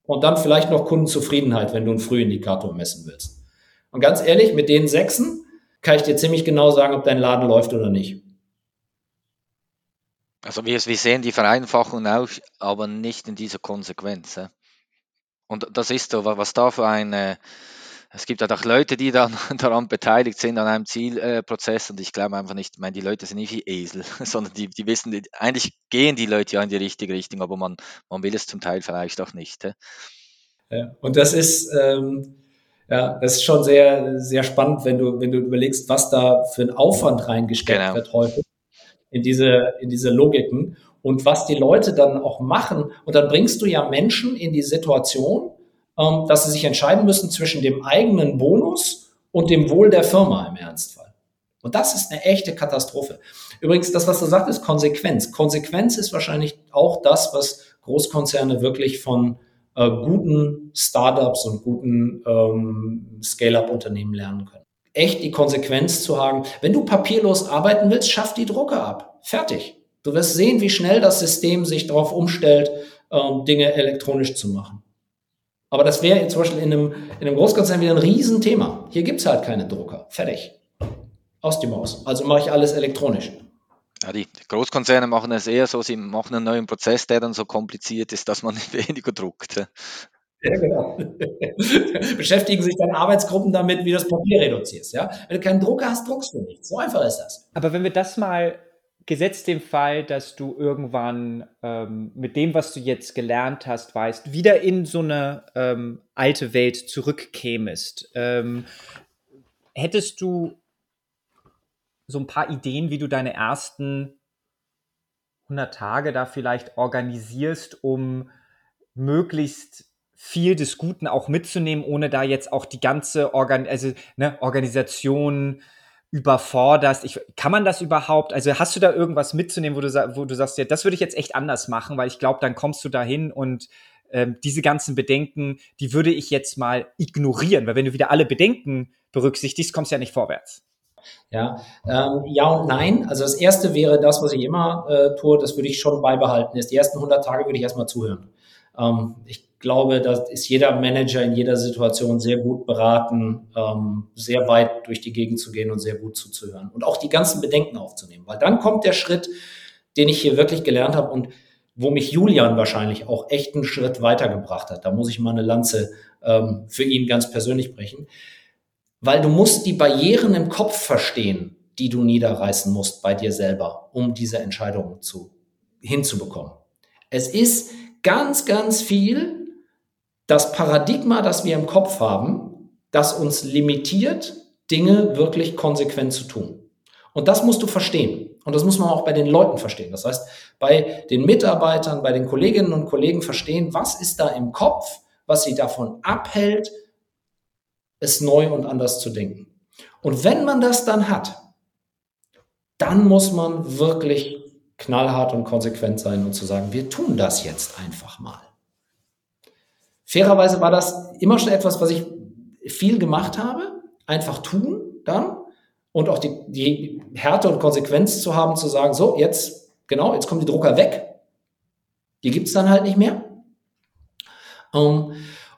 Und dann vielleicht noch Kundenzufriedenheit, wenn du einen Frühindikator messen willst. Und ganz ehrlich, mit den Sechsen kann ich dir ziemlich genau sagen, ob dein Laden läuft oder nicht. Also wir, wir sehen die Vereinfachung auch, aber nicht in dieser Konsequenz. Und das ist so, was da für eine es gibt halt auch Leute, die dann <laughs> daran beteiligt sind an einem Zielprozess und ich glaube einfach nicht, ich meine, die Leute sind nicht wie Esel, <laughs> sondern die, die wissen, eigentlich gehen die Leute ja in die richtige Richtung, aber man, man will es zum Teil vielleicht auch nicht. Ja, und das ist, ähm, ja, das ist schon sehr, sehr spannend, wenn du, wenn du überlegst, was da für ein Aufwand reingesteckt genau. wird häufig in diese, in diese Logiken und was die Leute dann auch machen. Und dann bringst du ja Menschen in die Situation, ähm, dass sie sich entscheiden müssen zwischen dem eigenen Bonus und dem Wohl der Firma im Ernstfall. Und das ist eine echte Katastrophe. Übrigens, das, was du sagst, ist Konsequenz. Konsequenz ist wahrscheinlich auch das, was Großkonzerne wirklich von äh, guten Startups und guten ähm, Scale-up-Unternehmen lernen können. Echt die Konsequenz zu haben, wenn du papierlos arbeiten willst, schaff die Drucke ab. Fertig. Du wirst sehen, wie schnell das System sich darauf umstellt, ähm, Dinge elektronisch zu machen. Aber das wäre zum Beispiel in einem, in einem Großkonzern wieder ein Riesenthema. Hier gibt es halt keine Drucker. Fertig. Aus die Maus. Also mache ich alles elektronisch. Ja, die Großkonzerne machen es eher so, sie machen einen neuen Prozess, der dann so kompliziert ist, dass man <laughs> weniger druckt. Ja, genau. <laughs> Beschäftigen sich dann Arbeitsgruppen damit, wie du das Papier reduzierst. Ja? Wenn du keinen Drucker hast, druckst du nichts. So einfach ist das. Aber wenn wir das mal gesetzt dem Fall, dass du irgendwann ähm, mit dem, was du jetzt gelernt hast, weißt, wieder in so eine ähm, alte Welt zurückkämest, ähm, hättest du so ein paar Ideen, wie du deine ersten 100 Tage da vielleicht organisierst, um möglichst viel des Guten auch mitzunehmen, ohne da jetzt auch die ganze Organ also, ne, Organisation überforderst. Ich, kann man das überhaupt? Also hast du da irgendwas mitzunehmen, wo du, wo du sagst, ja, das würde ich jetzt echt anders machen, weil ich glaube, dann kommst du dahin und ähm, diese ganzen Bedenken, die würde ich jetzt mal ignorieren, weil wenn du wieder alle Bedenken berücksichtigst, kommst du ja nicht vorwärts. Ja, ähm, ja und nein. Also das erste wäre das, was ich immer äh, tue, das würde ich schon beibehalten. Ist die ersten 100 Tage würde ich erstmal zuhören. Ähm, ich glaube, da ist jeder Manager in jeder Situation sehr gut beraten, ähm, sehr weit durch die Gegend zu gehen und sehr gut zuzuhören und auch die ganzen Bedenken aufzunehmen. Weil dann kommt der Schritt, den ich hier wirklich gelernt habe und wo mich Julian wahrscheinlich auch echt einen Schritt weitergebracht hat. Da muss ich mal eine Lanze ähm, für ihn ganz persönlich brechen. Weil du musst die Barrieren im Kopf verstehen, die du niederreißen musst bei dir selber, um diese Entscheidung zu, hinzubekommen. Es ist ganz, ganz viel das Paradigma, das wir im Kopf haben, das uns limitiert, Dinge wirklich konsequent zu tun. Und das musst du verstehen. Und das muss man auch bei den Leuten verstehen. Das heißt, bei den Mitarbeitern, bei den Kolleginnen und Kollegen verstehen, was ist da im Kopf, was sie davon abhält, es neu und anders zu denken. Und wenn man das dann hat, dann muss man wirklich knallhart und konsequent sein und zu sagen, wir tun das jetzt einfach mal. Fairerweise war das immer schon etwas, was ich viel gemacht habe. Einfach tun dann und auch die, die Härte und Konsequenz zu haben, zu sagen, so, jetzt, genau, jetzt kommen die Drucker weg. Die gibt es dann halt nicht mehr. Um, ähm,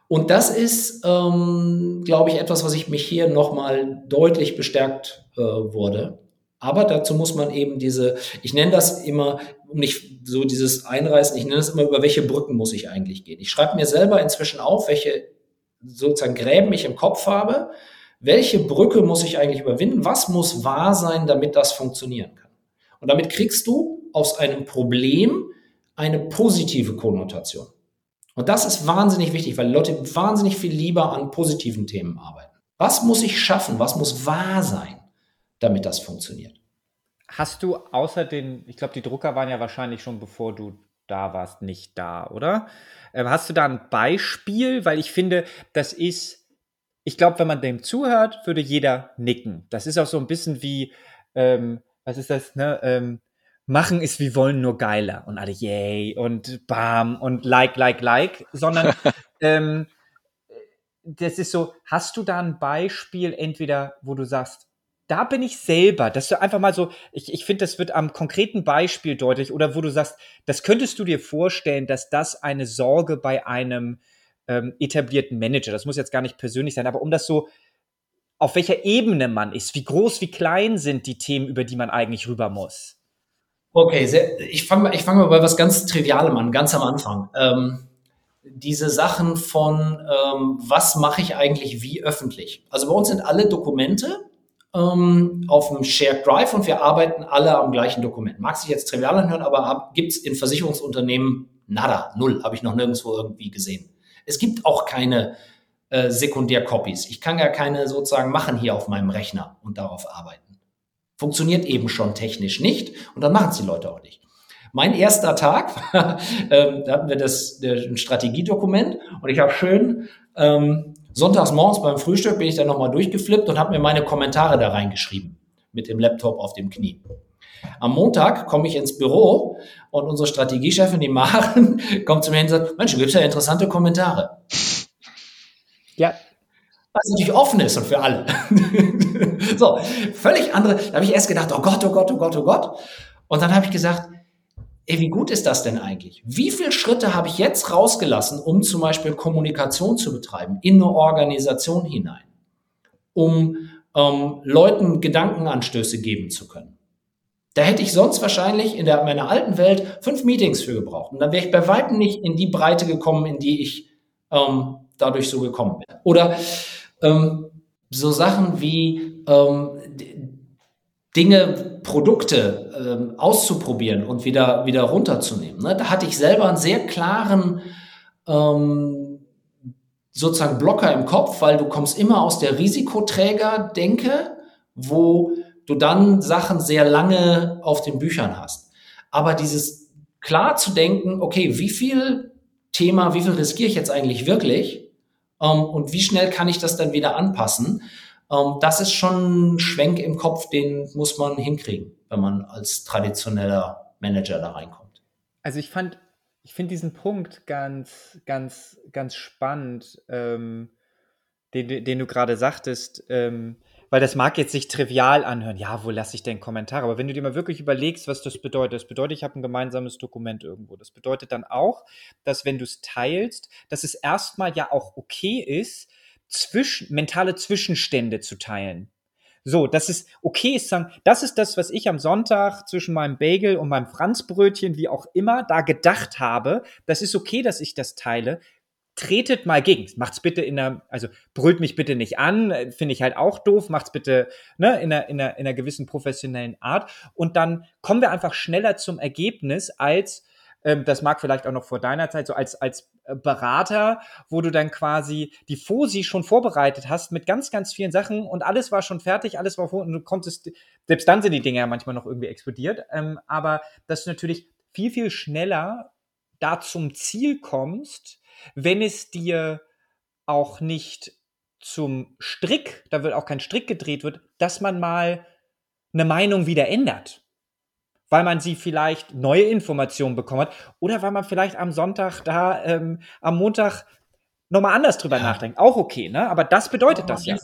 und das ist, ähm, glaube ich, etwas, was ich mich hier nochmal deutlich bestärkt äh, wurde. Aber dazu muss man eben diese, ich nenne das immer, um nicht so dieses Einreißen, ich nenne das immer, über welche Brücken muss ich eigentlich gehen. Ich schreibe mir selber inzwischen auf, welche sozusagen Gräben ich im Kopf habe, welche Brücke muss ich eigentlich überwinden, was muss wahr sein, damit das funktionieren kann. Und damit kriegst du aus einem Problem eine positive Konnotation. Und das ist wahnsinnig wichtig, weil Leute wahnsinnig viel lieber an positiven Themen arbeiten. Was muss ich schaffen? Was muss wahr sein, damit das funktioniert? Hast du außer den, ich glaube, die Drucker waren ja wahrscheinlich schon bevor du da warst, nicht da, oder? Ähm, hast du da ein Beispiel? Weil ich finde, das ist, ich glaube, wenn man dem zuhört, würde jeder nicken. Das ist auch so ein bisschen wie, ähm, was ist das, ne? Ähm, machen ist wie wollen nur geiler und alle yay und bam und like, like, like, sondern <laughs> ähm, das ist so, hast du da ein Beispiel entweder, wo du sagst, da bin ich selber, dass du einfach mal so, ich, ich finde, das wird am konkreten Beispiel deutlich oder wo du sagst, das könntest du dir vorstellen, dass das eine Sorge bei einem ähm, etablierten Manager, das muss jetzt gar nicht persönlich sein, aber um das so, auf welcher Ebene man ist, wie groß, wie klein sind die Themen, über die man eigentlich rüber muss. Okay, sehr, ich fange ich fang mal bei was ganz Trivialem an, ganz am Anfang. Ähm, diese Sachen von, ähm, was mache ich eigentlich wie öffentlich? Also bei uns sind alle Dokumente ähm, auf einem Shared Drive und wir arbeiten alle am gleichen Dokument. Mag sich jetzt trivial anhören, aber gibt es in Versicherungsunternehmen nada, null, habe ich noch nirgendwo irgendwie gesehen. Es gibt auch keine äh, Sekundär-Copies. Ich kann ja keine sozusagen machen hier auf meinem Rechner und darauf arbeiten. Funktioniert eben schon technisch nicht und dann machen es die Leute auch nicht. Mein erster Tag, <laughs> ähm, da hatten wir das, ein Strategiedokument und ich habe schön ähm, sonntags morgens beim Frühstück bin ich dann nochmal durchgeflippt und habe mir meine Kommentare da reingeschrieben mit dem Laptop auf dem Knie. Am Montag komme ich ins Büro und unsere Strategiechefin, die Maren, <laughs> kommt zu mir und sagt, Mensch, du gibst ja interessante Kommentare. Ja, was natürlich offen ist und für alle. <laughs> so, völlig andere. Da habe ich erst gedacht, oh Gott, oh Gott, oh Gott, oh Gott. Und dann habe ich gesagt, ey, wie gut ist das denn eigentlich? Wie viele Schritte habe ich jetzt rausgelassen, um zum Beispiel Kommunikation zu betreiben in eine Organisation hinein, um ähm, Leuten Gedankenanstöße geben zu können? Da hätte ich sonst wahrscheinlich in der, meiner alten Welt fünf Meetings für gebraucht. Und dann wäre ich bei weitem nicht in die Breite gekommen, in die ich ähm, dadurch so gekommen bin. Oder ähm, so Sachen wie ähm, Dinge, Produkte ähm, auszuprobieren und wieder, wieder runterzunehmen. Ne? Da hatte ich selber einen sehr klaren ähm, sozusagen Blocker im Kopf, weil du kommst immer aus der Risikoträger-Denke, wo du dann Sachen sehr lange auf den Büchern hast. Aber dieses klar zu denken, okay, wie viel Thema, wie viel riskiere ich jetzt eigentlich wirklich? ähm, und wie schnell kann ich das dann wieder anpassen? Ähm, das ist schon ein Schwenk im Kopf, den muss man hinkriegen, wenn man als traditioneller Manager da reinkommt. Also ich fand, ich finde diesen Punkt ganz, ganz, ganz spannend, ähm, den, den du gerade sagtest. Ähm, weil das mag jetzt sich trivial anhören. Ja, wo lasse ich denn Kommentare? Aber wenn du dir mal wirklich überlegst, was das bedeutet, das bedeutet, ich habe ein gemeinsames Dokument irgendwo. Das bedeutet dann auch, dass wenn du es teilst, dass es erstmal ja auch okay ist, zwischen, mentale Zwischenstände zu teilen. So, dass es okay ist, sagen, das ist das, was ich am Sonntag zwischen meinem Bagel und meinem Franzbrötchen, wie auch immer, da gedacht habe. Das ist okay, dass ich das teile tretet mal gegen. Macht's bitte in einer, also brüllt mich bitte nicht an, finde ich halt auch doof, macht's bitte ne, in, einer, in, einer, in einer gewissen professionellen Art. Und dann kommen wir einfach schneller zum Ergebnis als, ähm, das mag vielleicht auch noch vor deiner Zeit, so als, als äh, Berater, wo du dann quasi die FOSI schon vorbereitet hast mit ganz, ganz vielen Sachen und alles war schon fertig, alles war vor und du konntest, selbst dann sind die Dinge ja manchmal noch irgendwie explodiert, ähm, aber dass du natürlich viel, viel schneller da zum Ziel kommst, wenn es dir auch nicht zum Strick, da wird auch kein Strick gedreht wird, dass man mal eine Meinung wieder ändert. Weil man sie vielleicht neue Informationen bekommen hat oder weil man vielleicht am Sonntag da ähm, am Montag nochmal anders drüber ja. nachdenkt. Auch okay, ne? Aber das bedeutet Aber das ja.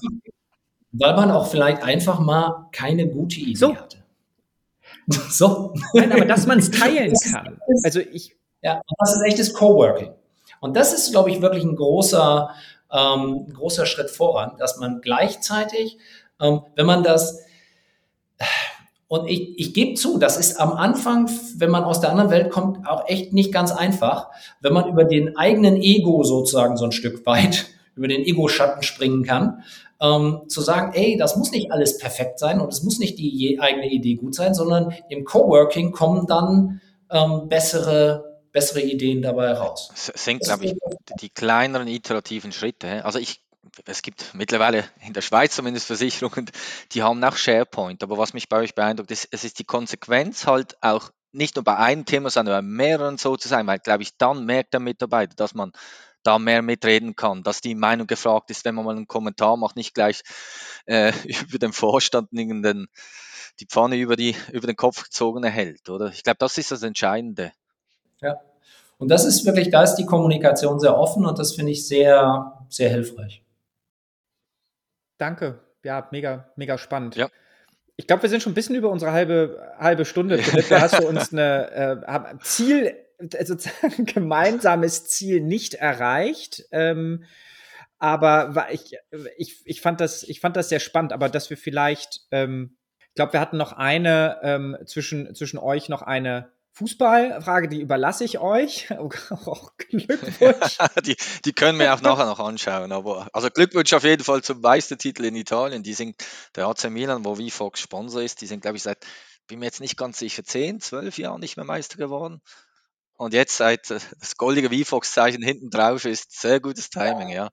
Weil man auch vielleicht einfach mal keine gute Idee so. hatte. <laughs> so. Nein, aber dass man es teilen kann. Also ich. Ja, das ist echtes Coworking. Und das ist, glaube ich, wirklich ein großer, ähm, großer Schritt voran, dass man gleichzeitig, ähm, wenn man das, und ich, ich gebe zu, das ist am Anfang, wenn man aus der anderen Welt kommt, auch echt nicht ganz einfach, wenn man über den eigenen Ego sozusagen so ein Stück weit, <laughs> über den Ego-Schatten springen kann, ähm, zu sagen, ey, das muss nicht alles perfekt sein und es muss nicht die eigene Idee gut sein, sondern im Coworking kommen dann ähm, bessere, bessere Ideen dabei raus. Es sind, glaube ich, die kleineren iterativen Schritte. Also ich es gibt mittlerweile in der Schweiz zumindest Versicherungen, die haben auch SharePoint. Aber was mich bei euch beeindruckt, ist, es ist die Konsequenz halt auch nicht nur bei einem Thema, sondern bei mehreren so zu sein, weil, glaube ich, dann merkt der Mitarbeiter, dass man da mehr mitreden kann, dass die Meinung gefragt ist, wenn man mal einen Kommentar macht, nicht gleich äh, <laughs> über den Vorstand irgendeinen, die Pfanne über, die, über den Kopf gezogen erhält, oder? Ich glaube, das ist das Entscheidende. Ja. Und das ist wirklich, da ist die Kommunikation sehr offen und das finde ich sehr, sehr hilfreich. Danke. Ja, mega, mega spannend. Ja. Ich glaube, wir sind schon ein bisschen über unsere halbe, halbe Stunde. Philipp, da hast du <laughs> uns eine äh, Ziel, äh, sozusagen <laughs> gemeinsames Ziel nicht erreicht. Ähm, aber ich, ich, ich, fand das, ich fand das sehr spannend, aber dass wir vielleicht, ähm, ich glaube, wir hatten noch eine ähm, zwischen, zwischen euch noch eine Fußballfrage, die überlasse ich euch. <laughs> Oh, Glückwunsch. <laughs> die, die können wir auch nachher noch anschauen. Aber also Glückwunsch auf jeden Fall zum Meistertitel in Italien. Die sind der AC Milan, wo VFox Sponsor ist, die sind, glaube ich, seit, bin mir jetzt nicht ganz sicher, 10, 12 Jahren nicht mehr Meister geworden. Und jetzt seit äh, das goldige VFox-Zeichen hinten drauf ist, sehr gutes Timing, ja.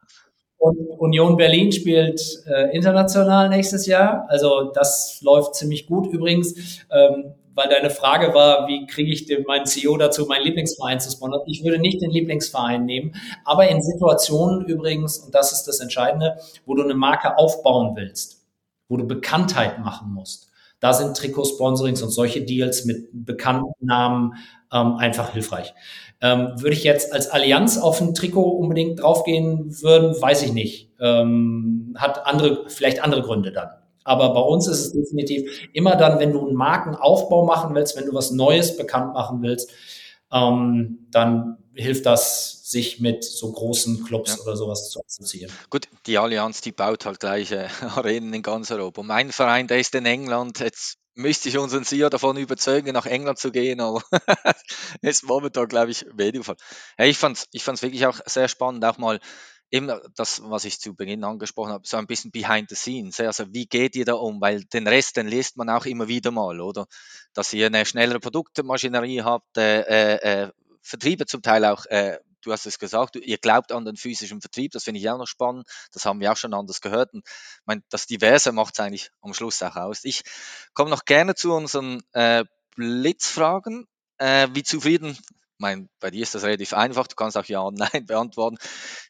Und Union Berlin spielt äh, international nächstes Jahr. Also das läuft ziemlich gut. Übrigens, ähm, weil deine Frage war, wie kriege ich den, meinen CEO dazu, meinen Lieblingsverein zu sponsern? Ich würde nicht den Lieblingsverein nehmen, aber in Situationen übrigens, und das ist das Entscheidende, wo du eine Marke aufbauen willst, wo du Bekanntheit machen musst. Da sind Trikotsponsorings und solche Deals mit bekannten Namen ähm, einfach hilfreich. Ähm, würde ich jetzt als Allianz auf ein Trikot unbedingt draufgehen würden, weiß ich nicht. Ähm, hat andere, vielleicht andere Gründe dann. Aber bei uns ist es definitiv immer dann, wenn du einen Markenaufbau machen willst, wenn du was Neues bekannt machen willst, ähm, dann hilft das, sich mit so großen Clubs ja. oder sowas zu assoziieren. Gut, die Allianz, die baut halt gleiche <laughs> Arenen in ganz Europa. Mein Verein, der ist in England. Jetzt müsste ich unseren CEO davon überzeugen, nach England zu gehen, aber <laughs> ist momentan, glaube ich, weniger Fall. Ja, ich fand es ich fand's wirklich auch sehr spannend, auch mal eben das, was ich zu Beginn angesprochen habe, so ein bisschen behind the scenes. Also wie geht ihr da um? Weil den Rest, den liest man auch immer wieder mal, oder? Dass ihr eine schnellere Produktmaschinerie habt, äh, äh, Vertriebe zum Teil auch, äh, du hast es gesagt, ihr glaubt an den physischen Vertrieb, das finde ich auch noch spannend. Das haben wir auch schon anders gehört. Und ich meine, das Diverse macht es eigentlich am Schluss auch aus. Ich komme noch gerne zu unseren äh, Blitzfragen. Äh, wie zufrieden meine, bei dir ist das relativ einfach, du kannst auch Ja und Nein <laughs> beantworten.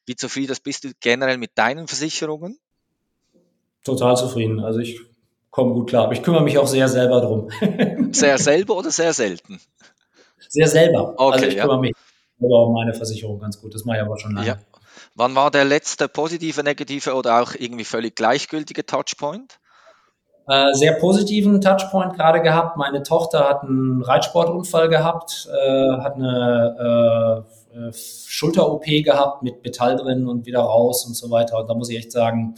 Wie zufrieden bist du generell mit deinen Versicherungen? Total zufrieden. Also ich komme gut klar, aber ich kümmere mich auch sehr selber drum. <laughs> sehr selber oder sehr selten? Sehr selber. Okay, also ich ja. kümmere mich selber um meine Versicherung ganz gut. Das mache ich aber schon lange. Ja. Wann war der letzte positive, negative oder auch irgendwie völlig gleichgültige Touchpoint? Äh, sehr positiven Touchpoint gerade gehabt. Meine Tochter hat einen Reitsportunfall gehabt, äh, hat eine äh, äh Schulter-OP gehabt mit Metall drin und wieder raus und so weiter. Und da muss ich echt sagen,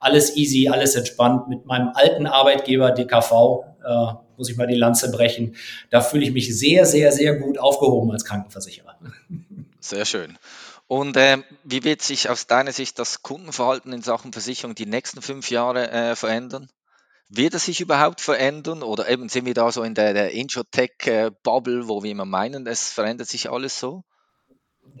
alles easy, alles entspannt. Mit meinem alten Arbeitgeber DKV äh, muss ich mal die Lanze brechen. Da fühle ich mich sehr, sehr, sehr gut aufgehoben als Krankenversicherer. Sehr schön. Und äh, wie wird sich aus deiner Sicht das Kundenverhalten in Sachen Versicherung die nächsten fünf Jahre äh, verändern? Wird es sich überhaupt verändern oder eben sind wir da so in der, der Intro-Tech-Bubble, wo wir immer meinen, es verändert sich alles so?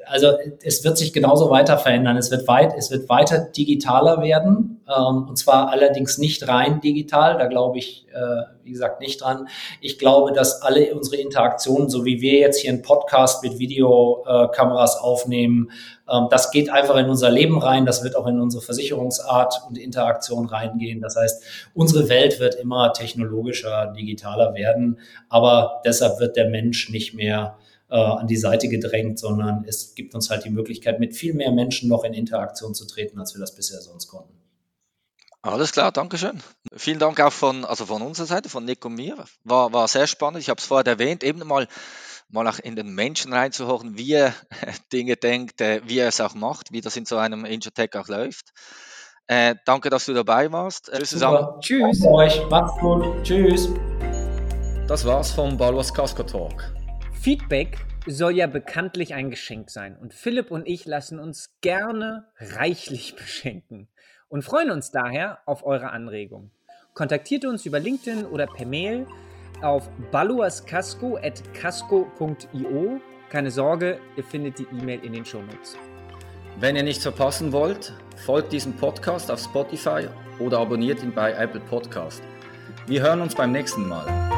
Also es wird sich genauso weiter verändern. Es wird weit, es wird weiter digitaler werden, ähm, und zwar allerdings nicht rein digital. Da glaube ich, äh, wie gesagt, nicht dran. Ich glaube, dass alle unsere Interaktionen, so wie wir jetzt hier einen Podcast mit Videokameras aufnehmen, ähm, das geht einfach in unser Leben rein. Das wird auch in unsere Versicherungsart und Interaktion reingehen. Das heißt, unsere Welt wird immer technologischer, digitaler werden, aber deshalb wird der Mensch nicht mehr äh, an die Seite gedrängt, sondern es gibt uns halt die Möglichkeit, mit viel mehr Menschen noch in Interaktion zu treten, als wir das bisher sonst konnten. Alles klar, danke schön. Vielen Dank auch von, also von unserer Seite, von Nick und mir. War, war sehr spannend. Ich habe es vorher erwähnt, eben mal, mal auch in den Menschen reinzuhören, wie er <laughs> Dinge denkt, äh, wie er es auch macht, wie das in so einem Injotech auch läuft. Äh, danke, dass du dabei warst. Tschüss zusammen. Tschüss. Danke euch. Macht's gut. Tschüss. Das war's vom Balwas Casco Talk. Feedback soll ja bekanntlich ein Geschenk sein und Philipp und ich lassen uns gerne reichlich <laughs> beschenken und freuen uns daher auf eure Anregung. Kontaktiert uns über LinkedIn oder per Mail auf baluascasco.casco.io. Keine Sorge, ihr findet die E-Mail in den Shownotes. Wenn ihr nichts verpassen wollt, folgt diesem Podcast auf Spotify oder abonniert ihn bei Apple Podcast. Wir hören uns beim nächsten Mal.